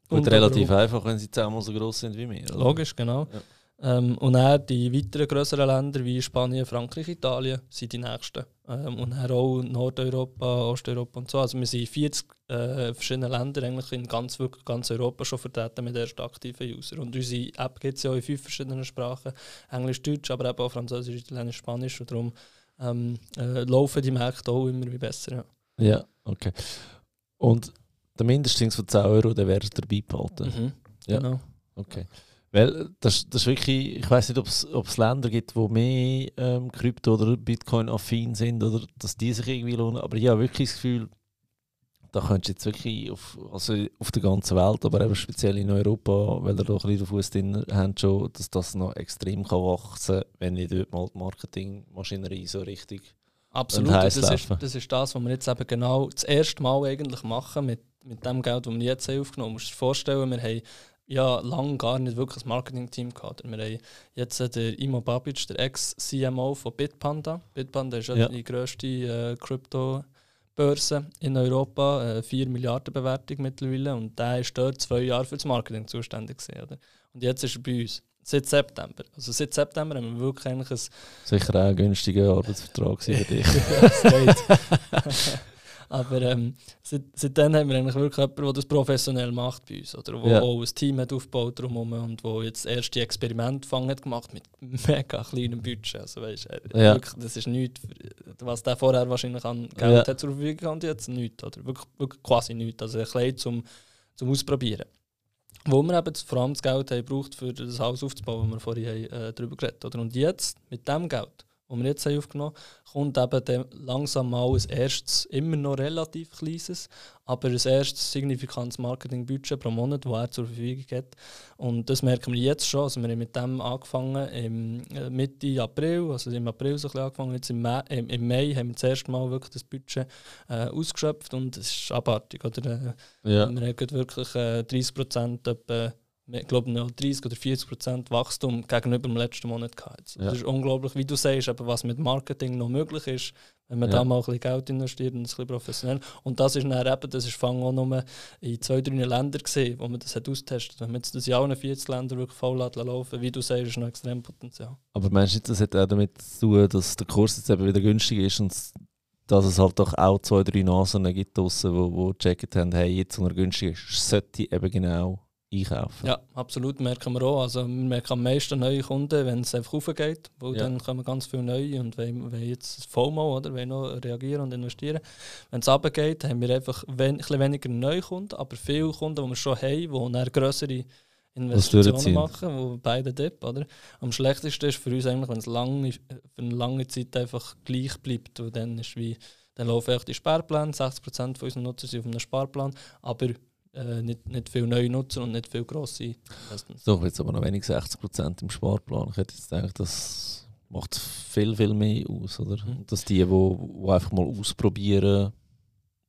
Und, und relativ einfach, wenn sie zehnmal so groß sind wie wir. Oder? Logisch, genau. Ja. Ähm, und dann die weiteren größeren Länder wie Spanien, Frankreich, Italien sind die nächsten. Ähm, und dann auch Nordeuropa, Osteuropa und so. Also wir sind in 40 äh, verschiedenen Ländern eigentlich in ganz, wirklich ganz Europa schon vertreten mit ersten aktiven User. Und unsere App gibt es ja auch in fünf verschiedenen Sprachen. Englisch, Deutsch, aber eben auch Französisch, Italienisch, Spanisch. Und darum ähm, äh, laufen die Märkte auch immer wie besser. Ja. Ja, okay. Und der Mindestdings von 10 Euro, der wäre dabei behalten. Mhm. Ja. Genau. Okay. Weil das, das ist wirklich, ich weiß nicht, ob es Länder gibt, wo mehr ähm, Krypto- oder Bitcoin-affin sind oder dass die sich irgendwie lohnen. Aber ich habe wirklich das Gefühl, da könntest du jetzt wirklich auf, also auf der ganzen Welt, aber eben speziell in Europa, weil da doch ein bisschen Fuß drin haben, schon, dass das noch extrem kann wachsen kann, wenn nicht dort mal die Marketingmaschinerie so richtig Absolut, das ist, das ist das, was wir jetzt eben genau das erste Mal eigentlich machen mit, mit dem Geld, das wir jetzt aufgenommen haben. Du musst dir vorstellen, wir haben ja lange gar nicht wirklich ein Marketing-Team gehabt. Wir haben jetzt den Imo Babic, der Ex-CMO von Bitpanda. Bitpanda ist ja, ja. die grösste äh, Krypto-Börse in Europa, äh, 4 Milliarden Bewertung mittlerweile. Und der ist dort zwei Jahre für das Marketing zuständig. Gewesen, oder? Und jetzt ist er bei uns. Seit September. Also seit September haben wir wirklich eigentlich ein... Sicher auch ein günstiger Arbeitsvertrag für dich. Aber ähm, seit, seitdem haben wir eigentlich wirklich jemanden, der das professionell macht bei uns. Oder wo Ja. auch ein Team hat aufgebaut drumherum und wo jetzt erste Experimente fangen hat gemacht mit mega kleinem Budget. Also weißt, äh, Ja. wirklich, das ist nichts, was der vorher wahrscheinlich an Geld Ja. hat zur Verfügung gehabt, jetzt nichts. Oder wirklich, wirklich quasi nichts. Also ein klein zum, zum Ausprobieren. Wo wir eben vor allem das Geld haben gebraucht, für das Haus aufzubauen, wo wir vorhin haben, äh, darüber geredet haben. Und jetzt, mit dem Geld, das wir jetzt haben aufgenommen haben, kommt eben dann langsam mal ein erstes, immer noch relativ kleines, aber ein erstes signifikantes Marketingbudget pro Monat, das er zur Verfügung hat. Und das merken wir jetzt schon. Also wir haben mit dem angefangen im äh, Mitte April, also im April so ein bisschen angefangen. Jetzt im Mai, im, im Mai haben wir das erste Mal wirklich das Budget äh, ausgeschöpft und es ist abartig. Oder? Äh, Ja. wir haben wirklich äh, 30 Prozent, etwa, ich glaube noch 30 oder 40 Prozent Wachstum gegenüber dem letzten Monat gehabt. Ja. Das ist unglaublich, wie du sagst, aber was mit Marketing noch möglich ist, wenn man Ja. da mal ein bisschen Geld investiert und ein bisschen professionell. Und das ist dann eben, das ist Fang auch nur in zwei, drei Ländern gesehen, wo man das hat austestet. Wenn man jetzt das in allen 40 Ländern wirklich voll laufen, wie du sagst, ist noch extrem Potenzial. Aber meinst du nicht, das hat auch damit zu tun, dass der Kurs jetzt eben wieder günstig ist und dass es halt doch auch zwei, drei Nasen gibt draussen, wo, wo gecheckt haben, hey, jetzt, wo er günstig ist, sollte eben genau einkaufen. Ja, absolut, merken wir auch. Also wir merken am meisten neue Kunden, wenn es einfach raufgeht, weil Ja. dann kommen ganz viele neue und wollen jetzt FOMO, oder, wollen noch reagieren und investieren. Wenn es runtergeht, haben wir einfach wen, ein bisschen weniger neue Kunden, aber viele Kunden, die wir schon haben, die dann grössere Investitionen machen, wo beide Dip, oder? Am schlechtesten ist für uns eigentlich, wenn es lange, für eine lange Zeit einfach gleich bleibt, weil dann ist wie, dann laufen echt die Sparpläne, 60% von unseren Nutzern sind auf einem Sparplan, aber äh, nicht, nicht viele neue Nutzer und nicht viele grosse Investments. So, jetzt aber noch wenig 60% im Sparplan. Ich hätte jetzt gedacht, das macht viel, viel mehr aus, oder? Mhm. Dass die, die wo einfach mal ausprobieren,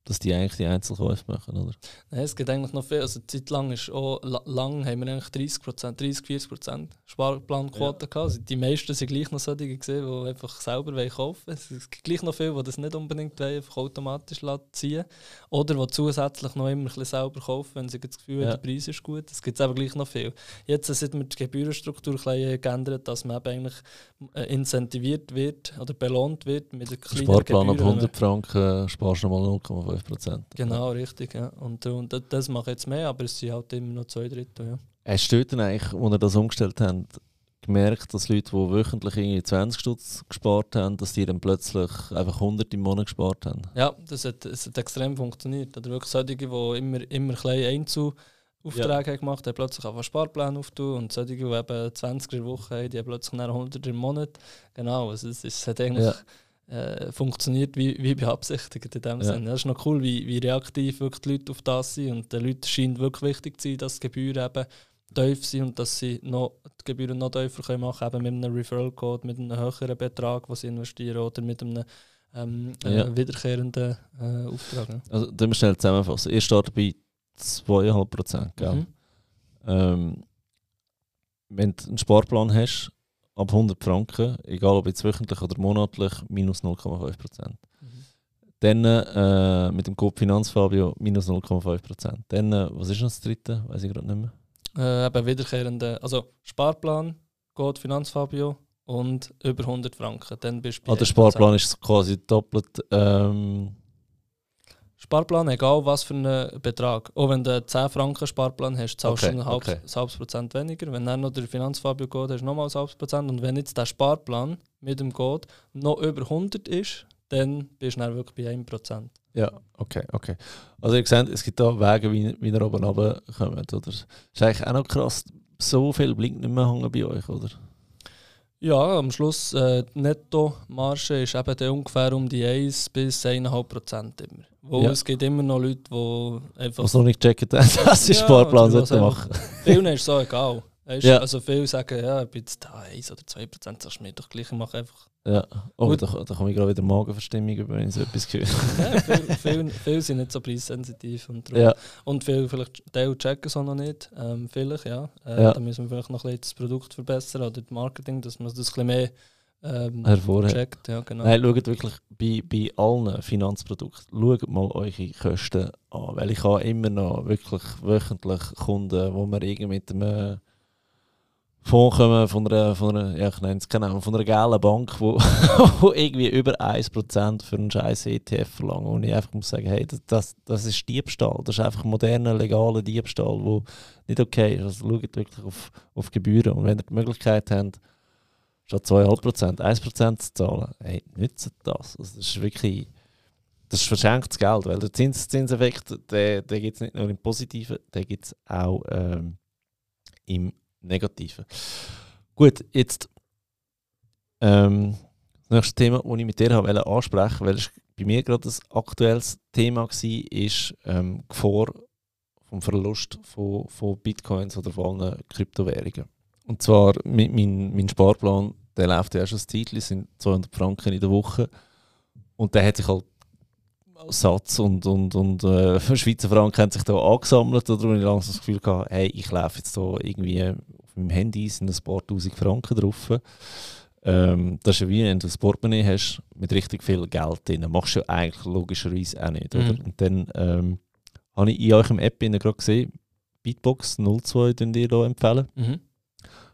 dass die eigentlich die Einzelkäufe machen, oder? Nein, es geht eigentlich noch viel. Also, Zeit lang, ist auch, la- lang haben wir eigentlich 30% 30, 40% Sparplanquote gehabt. Also, die meisten sind gleich noch solche gesehen, die einfach selber kaufen wollen. Es gibt gleich noch viele, die das nicht unbedingt wollen, einfach automatisch ziehen Oder die zusätzlich noch immer ein bisschen selber kaufen, wenn sie das Gefühl haben, Ja. der Preis ist gut. Es gibt aber gleich noch viel. Jetzt, seit wir die Gebührenstruktur ein bisschen geändert dass man eben eigentlich äh, incentiviert wird oder belohnt wird mit der kleinen Sparplan ab Gebühren, man- 100 Franken sparst du nochmal 0,5%. Genau, richtig. Ja. Und, und das- das mache ich jetzt mehr, aber es sind halt immer noch zwei Drittel. Ja. Hast du dort eigentlich, als ihr das umgestellt habt, gemerkt, dass Leute, die wöchentlich irgendwie 20 Stutz gespart haben, dass die dann plötzlich einfach 100 im Monat gespart haben? Ja, das hat, das hat extrem funktioniert. Oder wirklich solche, die immer, immer kleine Einzelaufträge haben gemacht haben, plötzlich auf einen Sparplan auftun und solche, die eben 20 in der Woche haben, die haben plötzlich nach 100 im Monat. Genau, also es, es hat eigentlich äh, funktioniert wie, wie beabsichtigt in dem Ja. Sinne. Das ist noch cool, wie, wie reaktiv wirklich die Leute auf das sind und den Leuten scheint wirklich wichtig zu sein, dass die Gebühren eben tief sind und dass sie noch, die Gebühren noch tiefer können machen können, eben mit einem Referral-Code, mit einem höheren Betrag, den sie investieren oder mit einem ähm, äh, Ja. wiederkehrenden äh, Auftrag. Ja. Also, dann wir schnell zusammenfassen. Ihr startet bei 2,5%, gell? Mhm. Ähm, wenn du einen Sparplan hast, ab 100 Franken, egal ob jetzt wöchentlich oder monatlich, minus 0,5%. Mhm. Dann äh, mit dem Code Finanzfabio minus 0,5%. Dann, äh, was ist noch das dritte? Weiß ich gerade nicht mehr. Äh, eben wiederkehrende, also Sparplan, Code Finanzfabio und über 100 Franken. Dann bist du Ah, der 1%. Sparplan ist quasi doppelt. Ähm, Sparplan, egal was für einen Betrag. Auch wenn du einen 10 Franken Sparplan hast, zahlst Okay, du ein halbes, okay. halbes Prozent weniger. Wenn dann noch der Finanzfabio geht, hast du nochmal ein halbes Prozent. Und wenn jetzt der Sparplan mit dem Code noch über 100 ist, dann bist du dann wirklich bei 1%. Ja, okay, okay. Also ihr seht, es gibt da Wege, wie, wie ihr oben runterkommt, oder? Ist eigentlich auch noch krass, so viel blinkt nicht mehr hängen bei euch, oder? Ja, am Schluss äh, die Netto-Marge ist eben ungefähr um die 1 bis 1,5 Prozent immer. Wo Ja. es gibt immer noch Leute, die einfach... Was noch nicht gecheckt haben, dass sie Ja, Sparplan machen. Vielen ist so egal. Weißt, Ja. Also viele sagen, ja, ich bin jetzt da 1 oder 2 Prozent, sagst du mir doch gleich, ich mache einfach... Ja. Oh, Gut. da, da komme ich gerade wieder Magenverstimmung über, wenn ich so etwas höre. Ja, viele, viele, viele sind nicht so preissensitiv und darum ja, Und viele vielleicht Teil checken es auch noch nicht. Ähm, vielleicht, ja. Äh, Ja. Da müssen wir vielleicht noch ein bisschen das Produkt verbessern oder das Marketing, dass man das ein bisschen mehr ähm, checkt. Ja, genau. Nein, schaut wirklich bei, bei allen Finanzprodukten, schaut mal eure Kosten an. Weil ich habe immer noch wirklich wöchentlich Kunden, wo wir irgendwie mit einem Fonds kommen, von einer, von einer, ja, ich nenne es keine Ahnung, von einer gelben Bank, wo, wo irgendwie über 1% für einen scheiß ETF verlangen. Und ich einfach muss sagen, hey, das, das, das ist Diebstahl. Das ist einfach moderner, legaler Diebstahl, der nicht okay ist. Also schaut wirklich auf, auf Gebühren. Und wenn ihr die Möglichkeit habt, statt 2,5%, 1% zu zahlen, hey, nützt das. Also das ist wirklich das ist verschenktes Geld, weil der Zins Zinseffekt, den, den gibt es nicht nur im Positiven, den gibt es auch ähm, im Negativen. Gut, jetzt ähm, das nächste Thema, das ich mit dir habe ansprechen weil es bei mir gerade ein aktuelles Thema war, ist ähm, die Gefahr vom Verlust von, von Bitcoins oder von allen Kryptowährungen. Und zwar, mein, mein, mein Sparplan, der läuft ja schon ein Zeitchen, sind 200 Franken in der Woche. Und der hat sich halt Satz und, und, und äh, Schweizer Franken haben sich da angesammelt. Oder und ich langsam das Gefühl gehabt, hey, ich laufe jetzt da irgendwie auf meinem Handy, sind ein paar tausend Franken drauf. Ähm, das ist ja wie wenn du ein Portemonnaie hast mit richtig viel Geld drin. Machst du ja eigentlich logischerweise auch nicht. Oder? Mhm. Und dann ähm, habe ich in eurem App gerade gesehen, Beatbox 02 den ihr da empfehlen. Mhm.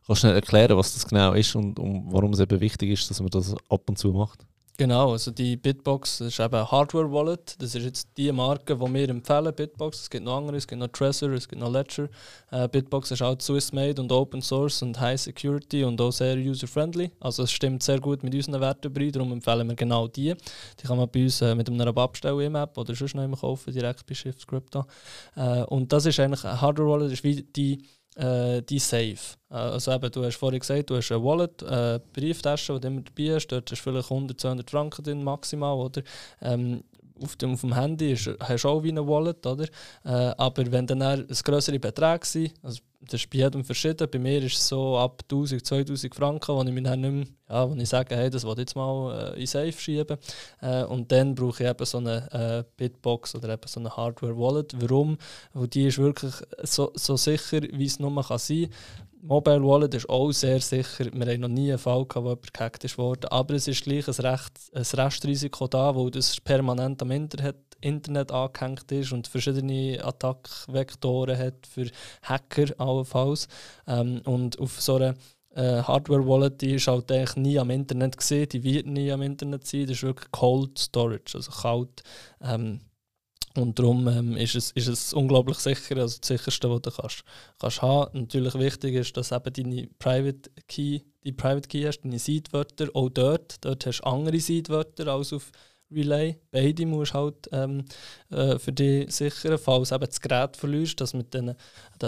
Kannst du schnell erklären, was das genau ist und, und warum es eben wichtig ist, dass man das ab und zu macht? Genau, also die Bitbox ist eben eine Hardware-Wallet. Das ist jetzt die Marke, die wir empfehlen, Bitbox. Es gibt noch andere, es gibt noch Trezor, es gibt noch Ledger. Äh, Bitbox ist auch Swiss-made und Open Source und High Security und auch sehr user-friendly. Also es stimmt sehr gut mit unseren Werten überein, darum empfehlen wir genau die. Die kann man bei uns äh, mit einem Rabatt bestellen im App oder sonst noch kaufen, direkt bei Shift Crypto. Äh, und das ist eigentlich eine Hardware-Wallet, ist wie die äh, die Safe. Äh, also eben, du hast vorhin gesagt, du hast eine Wallet, eine Brieftasche, die du immer dabei hast. Dort hast du vielleicht 100, 200 Franken drin maximal, oder? Ähm, auf dem, auf dem Handy ist, hast du auch wie eine Wallet, oder? Äh, aber wenn dann ein grössere Beträge sind, also das bei jedem verschieden, bei mir ist es so ab 1000, 2000 Franken, wo ich mir dann nicht mehr, ja, wo ich sage, hey, das will ich jetzt mal äh, in Safe schieben. Äh, und dann brauche ich eben so eine äh, Bitbox oder eben so eine Hardware-Wallet. Warum? Weil die ist wirklich so, so sicher, wie es nur kann sein Mobile Wallet ist auch sehr sicher. Wir haben noch nie einen Fall gehabt, wo jemand gehackt ist worden. Aber es ist gleich ein, Recht, ein Restrisiko da, wo das permanent am Internet, Internet angehängt ist und verschiedene Attackvektoren hat für Hacker allenfalls. Ähm, und auf so einer äh, Hardware-Wallet, die ist halt eigentlich nie am Internet gesehen, die wird nie am Internet sein. Das ist wirklich Cold Storage, also kalt. Ähm, und darum ähm, ist, es, ist es unglaublich sicher, also das sicherste, was du kannst, kannst haben. Natürlich wichtig ist, dass eben deine Private Key, die Private Key hast, deine Seedwörter, auch dort, dort hast du andere Seedwörter als auf Relay. Beide musst halt ähm, äh, für dich sichern, falls eben das Gerät verlierst, dass du mit, den,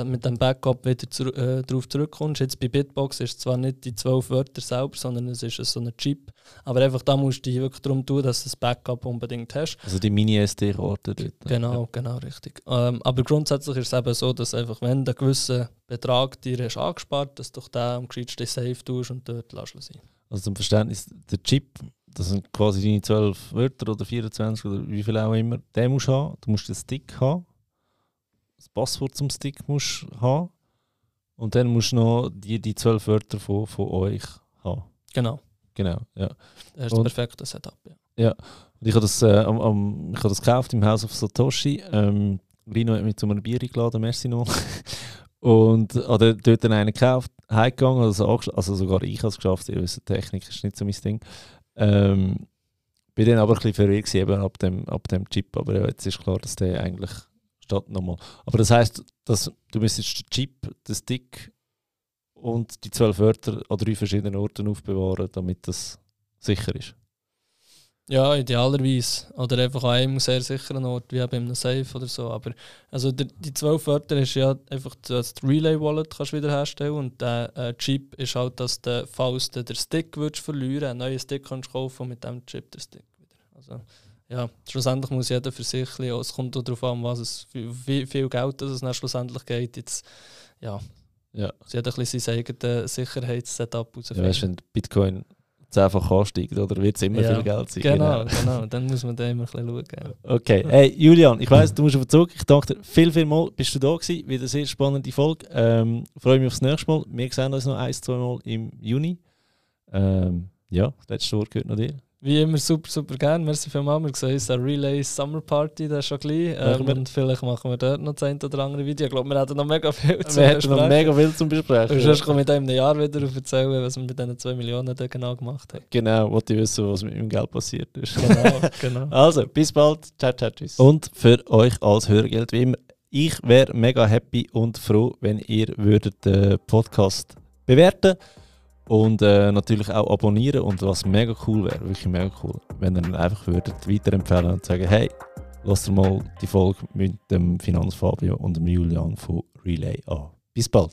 mit dem Backup wieder zu, äh, darauf zurückkommst. Jetzt bei Bitbox ist es zwar nicht die zwölf Wörter selber, sondern es ist so ein Chip. Aber einfach da musst du dich wirklich darum tun, dass du das Backup unbedingt hast. Also die Mini-SD-Karte dort. Genau, genau, richtig. Ähm, aber grundsätzlich ist es eben so, dass einfach, wenn du einen gewissen Betrag dir hast angespart, dass du den am gescheitsten safe tust und dort lässt du sein. Also zum Verständnis, der Chip, das sind quasi deine 12 Wörter oder 24 oder wie viel auch immer, den musst du haben. Du musst den Stick haben. Das Passwort zum Stick musst du haben. Und dann musst du noch die, die 12 Wörter von, von euch haben. Genau, Genau, ja. das ist Und- das perfekte Setup. Ja. Und ich habe das, äh, am, am, ich habe das gekauft im House of Satoshi. Ähm, Lino hat mich zu einem Bier eingeladen, merci noch. Und habe dort dann einen gekauft, heimgegangen, also, also sogar ich habe es geschafft, ihr wisst, Technik ist nicht so mein Ding. Ähm, bin dann aber ein bisschen verwirrt eben ab dem, ab dem Chip, aber ja, jetzt ist klar, dass der eigentlich statt nochmal. Aber das heisst, dass du müsstest den Chip, den Stick und die zwölf Wörter an drei verschiedenen Orten aufbewahren, damit das sicher ist. Ja, idealerweise. Oder einfach an einem sehr sicheren Ort, wie eben einem Safe oder so. Aber also der, die zwölf Wörter ist ja einfach, dass du Relay-Wallet kannst wiederherstellen und der äh, Chip ist halt, dass du, falls du den Stick würdest verlieren einen neuen Stick kannst kaufen und mit dem Chip den Stick wieder. Also, ja, schlussendlich muss jeder für sich, es kommt darauf an, was es, wie viel Geld es dann schlussendlich geht. Jetzt, ja, ja. jeder ein bisschen sein eigenes Sicherheitssetup herausfinden. Ja, weißt, wenn Bitcoin zehnfach ansteigt, oder wird es immer ja, viel Geld sein? Genau, genau, genau. Dann muss man da immer ein bisschen schauen. Okay, hey Julian, ich weiss, du musst auf Zug. Ich danke dir viel, viel mal, bist du da gewesen. Wieder eine sehr spannende Folge. Ähm, freue mich aufs nächste Mal. Wir sehen uns noch ein, zwei Mal im Juni. Ähm, ja, das letzte Wort gehört noch dir. Wie immer super, super gerne. Merci vielmals. Wir sehen uns an Relay Summer Party, das ist schon gleich. Ähm, und vielleicht machen wir dort noch das ein oder andere Video. Ich glaube, wir hätten noch mega viel zu wir besprechen. noch mega viel zum Besprechen. Und sonst komme ich in einem Jahr wieder erzählen, was wir mit diesen 2 Millionen genau gemacht haben. Genau, wollte ich wissen, was mit dem Geld passiert ist. Genau, genau. Also, bis bald. Ciao, ciao, tschüss. Und für euch als Hörgeld wie immer, ich wäre mega happy und froh, wenn ihr würdet den Podcast bewerten würdet. Und äh, natürlich auch abonnieren. Und was mega cool wäre, wirklich mega cool, wenn ihr dann einfach würdet weiterempfehlen und sagen, hey, lasst mal die Folge mit dem Finanzfabio und dem Julian von Relay an. Bis bald.